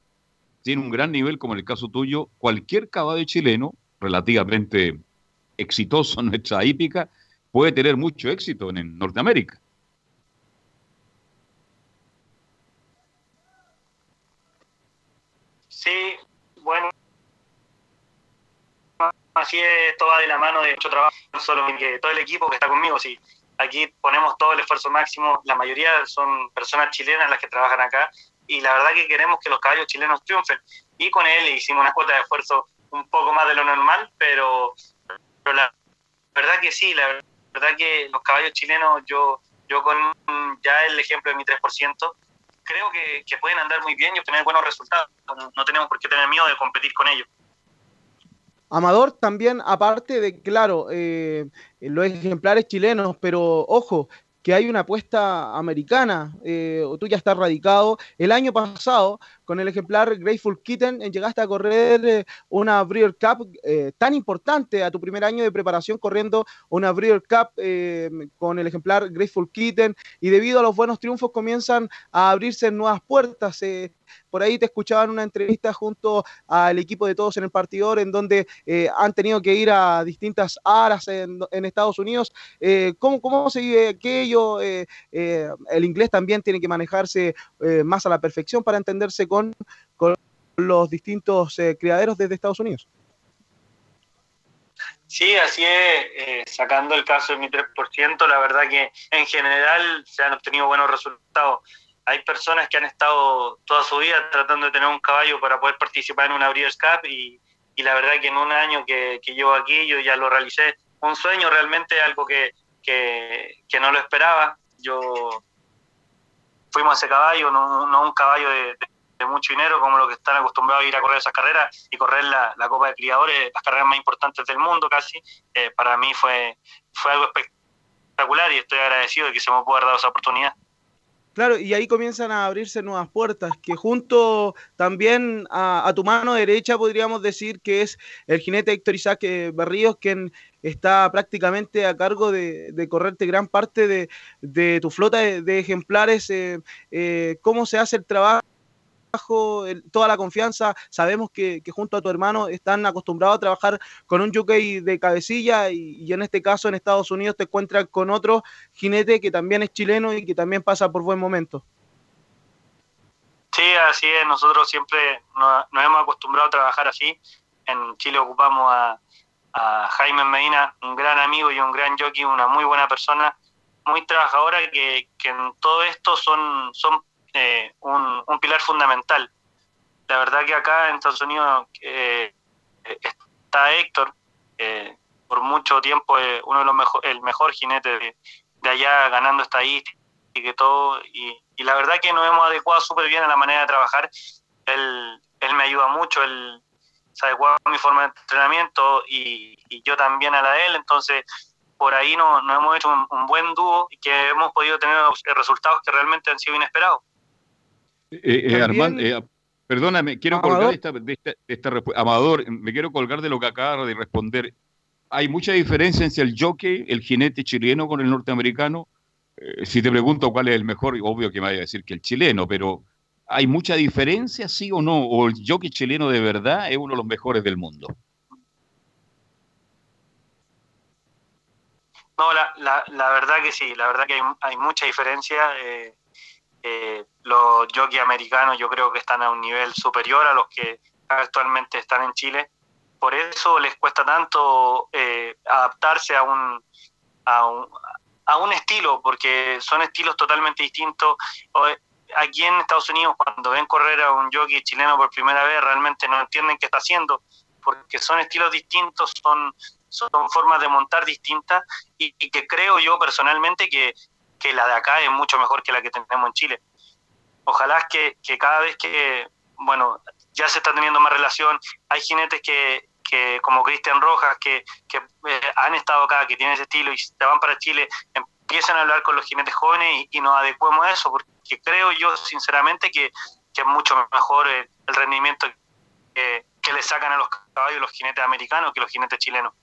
tiene un gran nivel, como en el caso tuyo, cualquier caballo chileno, relativamente exitoso en nuestra hípica, puede tener mucho éxito en, Norteamérica. Sí, bueno. Así es, todo va de la mano de mucho trabajo, solo que todo el equipo que está conmigo, sí. Aquí ponemos todo el esfuerzo máximo, la mayoría son personas chilenas las que trabajan acá y la verdad que queremos que los caballos chilenos triunfen. Y con él hicimos una cuota de esfuerzo un poco más de lo normal, pero, pero la verdad que sí, la verdad que los caballos chilenos, yo, yo con ya el ejemplo de mi 3%, creo que, que pueden andar muy bien y obtener buenos resultados. No, tenemos por qué tener miedo de competir con ellos. Amador también, aparte de, claro, eh, los ejemplares chilenos, pero ojo, que hay una apuesta americana, eh, tú ya estás radicado. El año pasado, con el ejemplar Grateful Kitten, eh, llegaste a correr eh, una Brewer Cup eh, tan importante a tu primer año de preparación, corriendo una Brewer Cup con el ejemplar Grateful Kitten, y debido a los buenos triunfos comienzan a abrirse nuevas puertas. Por ahí te escuchaba en una entrevista junto al equipo de todos en el partidor, en donde eh, han tenido que ir a distintas aras en, Estados Unidos. Eh, ¿cómo, ¿Cómo se vive aquello? Eh, el inglés también tiene que manejarse más a la perfección para entenderse con, los distintos criaderos desde Estados Unidos. Sí, así es, sacando el caso de mi 3%, la verdad que en general se han obtenido buenos resultados. Hay personas que han estado toda su vida tratando de tener un caballo para poder participar en una Breeders' Cup y, la verdad que en un año que, llevo aquí yo ya lo realicé. Un sueño realmente, algo que, que, no lo esperaba. Yo fuimos a ese caballo, no, no un caballo de, mucho dinero como los que están acostumbrados a ir a correr esas carreras y correr la, la Copa de Criadores, las carreras más importantes del mundo casi. Eh, para mí fue, fue algo espectacular y estoy agradecido de que se me pueda dado esa oportunidad. Claro, y ahí comienzan a abrirse nuevas puertas, que junto también a, tu mano derecha podríamos decir que es el jinete Héctor Isaac eh, Berríos, quien está prácticamente a cargo de, correrte gran parte de, tu flota de, de ejemplares. eh, eh, ¿Cómo se hace el trabajo? El- toda la confianza, sabemos que, junto a tu hermano están acostumbrados a trabajar con un jockey de cabecilla y, y en este caso en Estados Unidos te encuentras con otro jinete que también es chileno y que también pasa por buen momento. Sí, así es. Nosotros siempre nos, nos hemos acostumbrado a trabajar así. En Chile ocupamos a, a Jaime Medina, un gran amigo y un gran jockey, una muy buena persona, muy trabajadora, que, que en todo esto son, son eh, un, un pilar fundamental. La verdad que acá en Estados Unidos eh, está Héctor, eh, por mucho tiempo uno de los mejor, el mejor jinete de, allá ganando estadísticas y que todo y, y la verdad que nos hemos adecuado súper bien a la manera de trabajar él, él me ayuda mucho él se adecuaba a mi forma de entrenamiento y, y yo también a la de él, entonces por ahí nos no hemos hecho un, buen dúo y que hemos podido tener resultados que realmente han sido inesperados. Eh, eh, Armand, eh, perdóname, quiero Amador. colgar esta, de esta, de esta Amador, me quiero colgar de lo que acaba de responder. ¿Hay mucha diferencia entre el jockey, el jinete chileno con el norteamericano? Eh, si te pregunto cuál es el mejor, obvio que me vaya a decir que el chileno, pero ¿hay mucha diferencia, sí o no? ¿O el jockey chileno de verdad es uno de los mejores del mundo? No, la, la, la verdad que sí, la verdad que hay, hay mucha diferencia. eh, eh, los jockeys americanos yo creo que están a un nivel superior a los que actualmente están en Chile. Por eso les cuesta tanto eh, adaptarse a un, a, un, a un estilo, porque son estilos totalmente distintos. Aquí en Estados Unidos, cuando ven correr a un jockey chileno por primera vez, realmente no entienden qué está haciendo, porque son estilos distintos, son, son formas de montar distintas y, y que creo yo personalmente que, que la de acá es mucho mejor que la que tenemos en Chile. Ojalá que, que cada vez que, bueno, ya se está teniendo más relación, hay jinetes que, que como Cristian Rojas, que, que eh, han estado acá, que tienen ese estilo y se van para Chile, empiezan a hablar con los jinetes jóvenes y, y nos adecuemos a eso, porque creo yo sinceramente que, que es mucho mejor el, el rendimiento que, que le sacan a los caballos los jinetes americanos que los jinetes chilenos.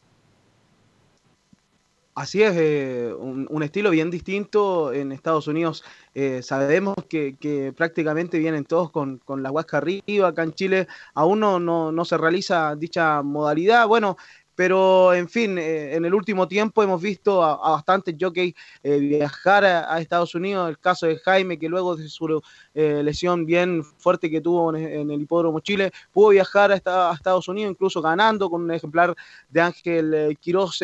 Así es, eh, un, estilo bien distinto en Estados Unidos. eh, sabemos que, que prácticamente vienen todos con, con la huasca arriba. Acá en Chile aún no, no, no se realiza dicha modalidad. Bueno, pero en fin, eh, en el último tiempo hemos visto a, a bastantes jockeys eh, viajar a, Estados Unidos. El caso de Jaime, que luego de su eh, lesión bien fuerte que tuvo en, el hipódromo Chile, pudo viajar a, esta- a Estados Unidos, incluso ganando con un ejemplar de Ángel eh, Quiroz.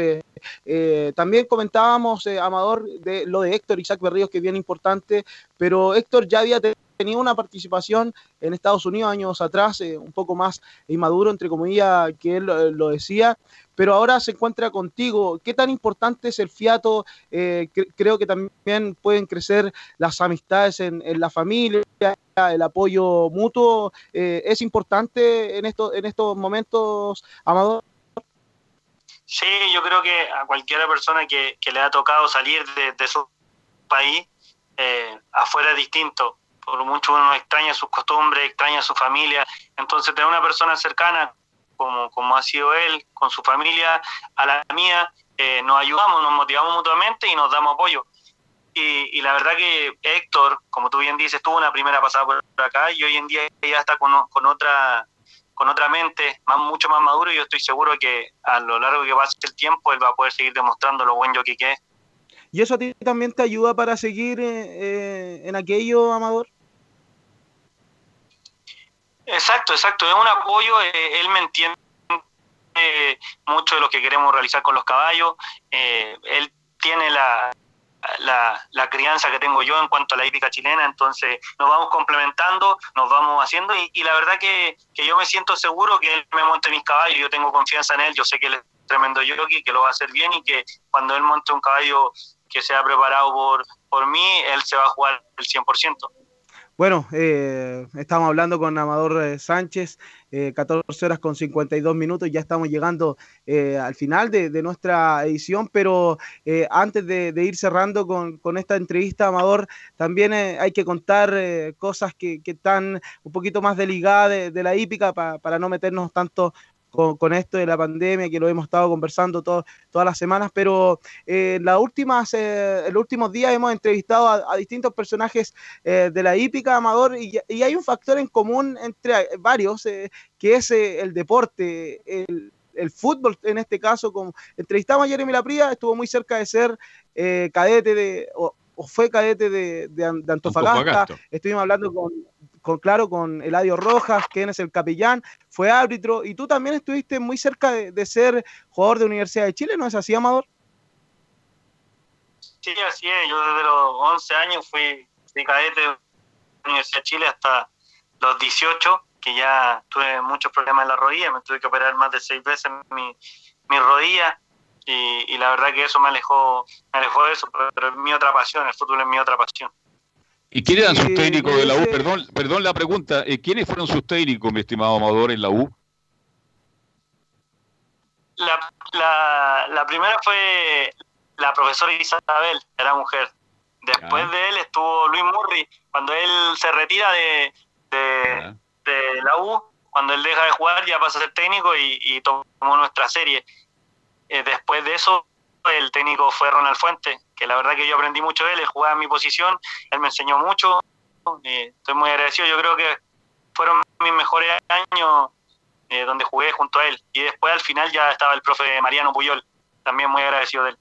también comentábamos, Amador, de lo de Héctor Isaac Berríos, que es bien importante, pero Héctor ya había te- tenido una participación en Estados Unidos años atrás, un poco más inmaduro, entre comillas, que él lo decía, pero ahora se encuentra contigo. ¿Qué tan importante es el fiato? Eh, cre- creo que también pueden crecer las amistades en, la familia, el apoyo mutuo. eh, ¿Es importante en, esto, en estos momentos, Amador? Sí, yo creo que a cualquier persona que, le ha tocado salir de, de su país, eh, afuera es distinto. Por mucho uno extraña sus costumbres, extraña su familia. Entonces, tener una persona cercana, como, como ha sido él, con su familia, a la mía, eh, nos ayudamos, nos motivamos mutuamente y nos damos apoyo. Y, y la verdad que Héctor, como tú bien dices, tuvo una primera pasada por acá y hoy en día ya está con, con otra con otra mente, más, mucho más maduro, y yo estoy seguro que a lo largo que pase el tiempo él va a poder seguir demostrando lo buen jockey que es. ¿Y eso a ti también te ayuda para seguir eh, eh, en aquello, Amador? Exacto, exacto, es un apoyo, eh, él me entiende mucho de lo que queremos realizar con los caballos, eh, él tiene la, la, la crianza que tengo yo en cuanto a la hípica chilena, entonces nos vamos complementando, nos vamos haciendo y, y la verdad que, que yo me siento seguro que él me monte mis caballos, yo tengo confianza en él, yo sé que él es tremendo jockey, que lo va a hacer bien y que cuando él monte un caballo que sea preparado por, por mí, él se va a jugar el 100%. Bueno, eh, estamos hablando con Amador eh, Sánchez, eh, 14 horas con 52 minutos, ya estamos llegando eh, al final de, nuestra edición, pero eh, antes de, ir cerrando con, esta entrevista, Amador, también eh, hay que contar cosas que, están un poquito más delicadas de, la hípica pa- para no meternos tanto con, con esto de la pandemia, que lo hemos estado conversando todo- todas las semanas, pero eh, últimas, eh, los últimos días hemos entrevistado a, a distintos personajes eh, de la hípica, Amador, y, y hay un factor en común entre varios, eh, que es eh, el deporte, el, el fútbol en este caso. Como entrevistamos a Jeremy Lapría, estuvo muy cerca de ser eh, cadete de... O, o fue cadete de, de An- de Antofagasta. Antofagasta. Estuvimos hablando con, con, claro, con Eladio Rojas, quien es el capellán, fue árbitro, y tú también estuviste muy cerca de, ser jugador de Universidad de Chile, ¿no es así, Amador? Sí, así es. Yo desde los 11 años fui, fui cadete de Universidad de Chile hasta los 18, que ya tuve muchos problemas en la rodilla, me tuve que operar más de seis veces mi, mi rodilla y, la verdad que eso me alejó, me alejó de eso, pero, pero es mi otra pasión, el fútbol es mi otra pasión. ¿Y quiénes eran sus técnicos de la U? ese- Perdón, perdón la pregunta. eh, ¿Quiénes fueron sus técnicos, mi estimado Amador, en la U? La, la, la primera fue la profesora Isabel, era mujer. Después de él estuvo Luis Murri, cuando él se retira de, de, de la U, cuando él deja de jugar ya pasa a ser técnico y, y tomó nuestra serie. Eh, después de eso, el técnico fue Ronald Fuente, que la verdad que yo aprendí mucho de él, él jugaba en mi posición, él me enseñó mucho, eh, estoy muy agradecido, yo creo que fueron mis mejores años eh, donde jugué junto a él. Y después al final ya estaba el profe Mariano Puyol, también muy agradecido de él.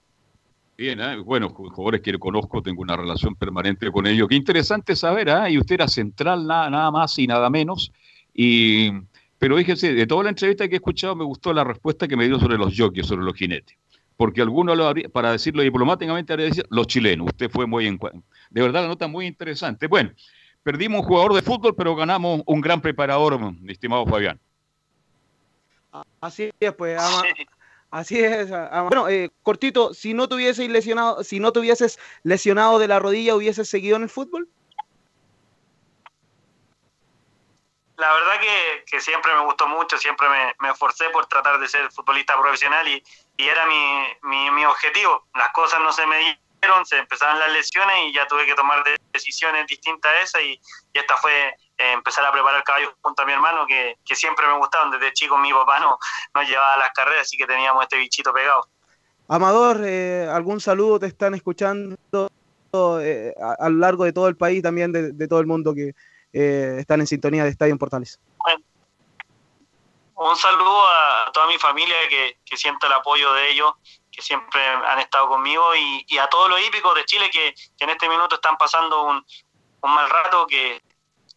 Bien, ¿eh? bueno, jugadores que conozco, tengo una relación permanente con ellos. Qué interesante saber, ¿ah? Y usted era central, nada, nada más y nada menos. Y, pero fíjese, de toda la entrevista que he escuchado, me gustó la respuesta que me dio sobre los jockeys, sobre los jinetes. Porque algunos, lo habría, para decirlo diplomáticamente, habría decir los chilenos. Usted fue muy en De verdad, la nota muy interesante. Bueno, perdimos un jugador de fútbol, pero ganamos un gran preparador, mi estimado Fabián. Así es, pues, ama, así es. ama. Bueno, eh, cortito, si no tuvieses lesionado, si no tuvieses lesionado de la rodilla, hubieses seguido en el fútbol. La verdad que, que siempre me gustó mucho, siempre me, me, esforcé por tratar de ser futbolista profesional y, y era mi, mi, mi, objetivo. Las cosas no se me dieron, se empezaron las lesiones y ya tuve que tomar decisiones distintas a esas y, y esta fue eh, empezar a preparar caballos junto a mi hermano, que, que siempre me gustaban. Desde chico mi papá no, nos llevaba las carreras, así que teníamos este bichito pegado. Amador, eh, ¿algún saludo te están escuchando eh, a, a, lo largo de todo el país, también de, de todo el mundo que eh, están en sintonía de Estadio en Portales? Bueno, un saludo a toda mi familia que, que sienta el apoyo de ellos, que siempre han estado conmigo, y, a todos los hípicos de Chile que, en este minuto están pasando un, mal rato, que,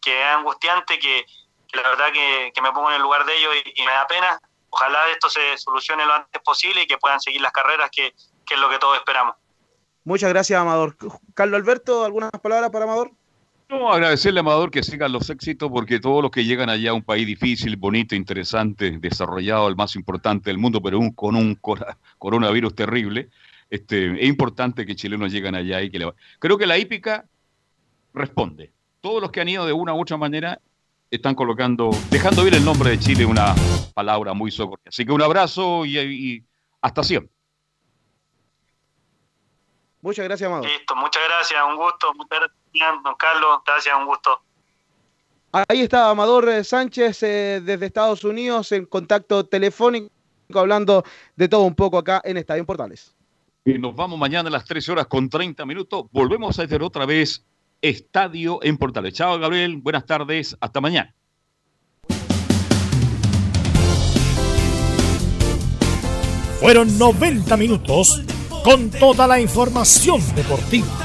es angustiante, que, la verdad que, me pongo en el lugar de ellos y, me da pena. Ojalá esto se solucione lo antes posible y que puedan seguir las carreras, que es lo que todos esperamos. Muchas gracias, Amador. Carlos Alberto, ¿algunas palabras para Amador? No, agradecerle a Amador que sigan los éxitos porque todos los que llegan allá a un país difícil, bonito, interesante, desarrollado, el más importante del mundo, pero un, con un coronavirus terrible, este, es importante que chilenos lleguen allá y que le... Creo que la hípica responde. Todos los que han ido de una u otra manera están colocando, dejando ver el nombre de Chile una palabra muy socorrida. Así que un abrazo y, y hasta siempre. Muchas gracias, Amador. Listo, muchas gracias, un gusto. Muchas gracias, don Carlos. Gracias, un gusto. Ahí está Amador Sánchez eh, desde Estados Unidos en contacto telefónico hablando de todo un poco acá en Estadio Portales. Y nos vamos mañana a las 13 horas con 30 minutos. Volvemos a hacer otra vez Estadio en Portales. Chao, Gabriel. Buenas tardes. Hasta mañana. Fueron 90 minutos con toda la información deportiva.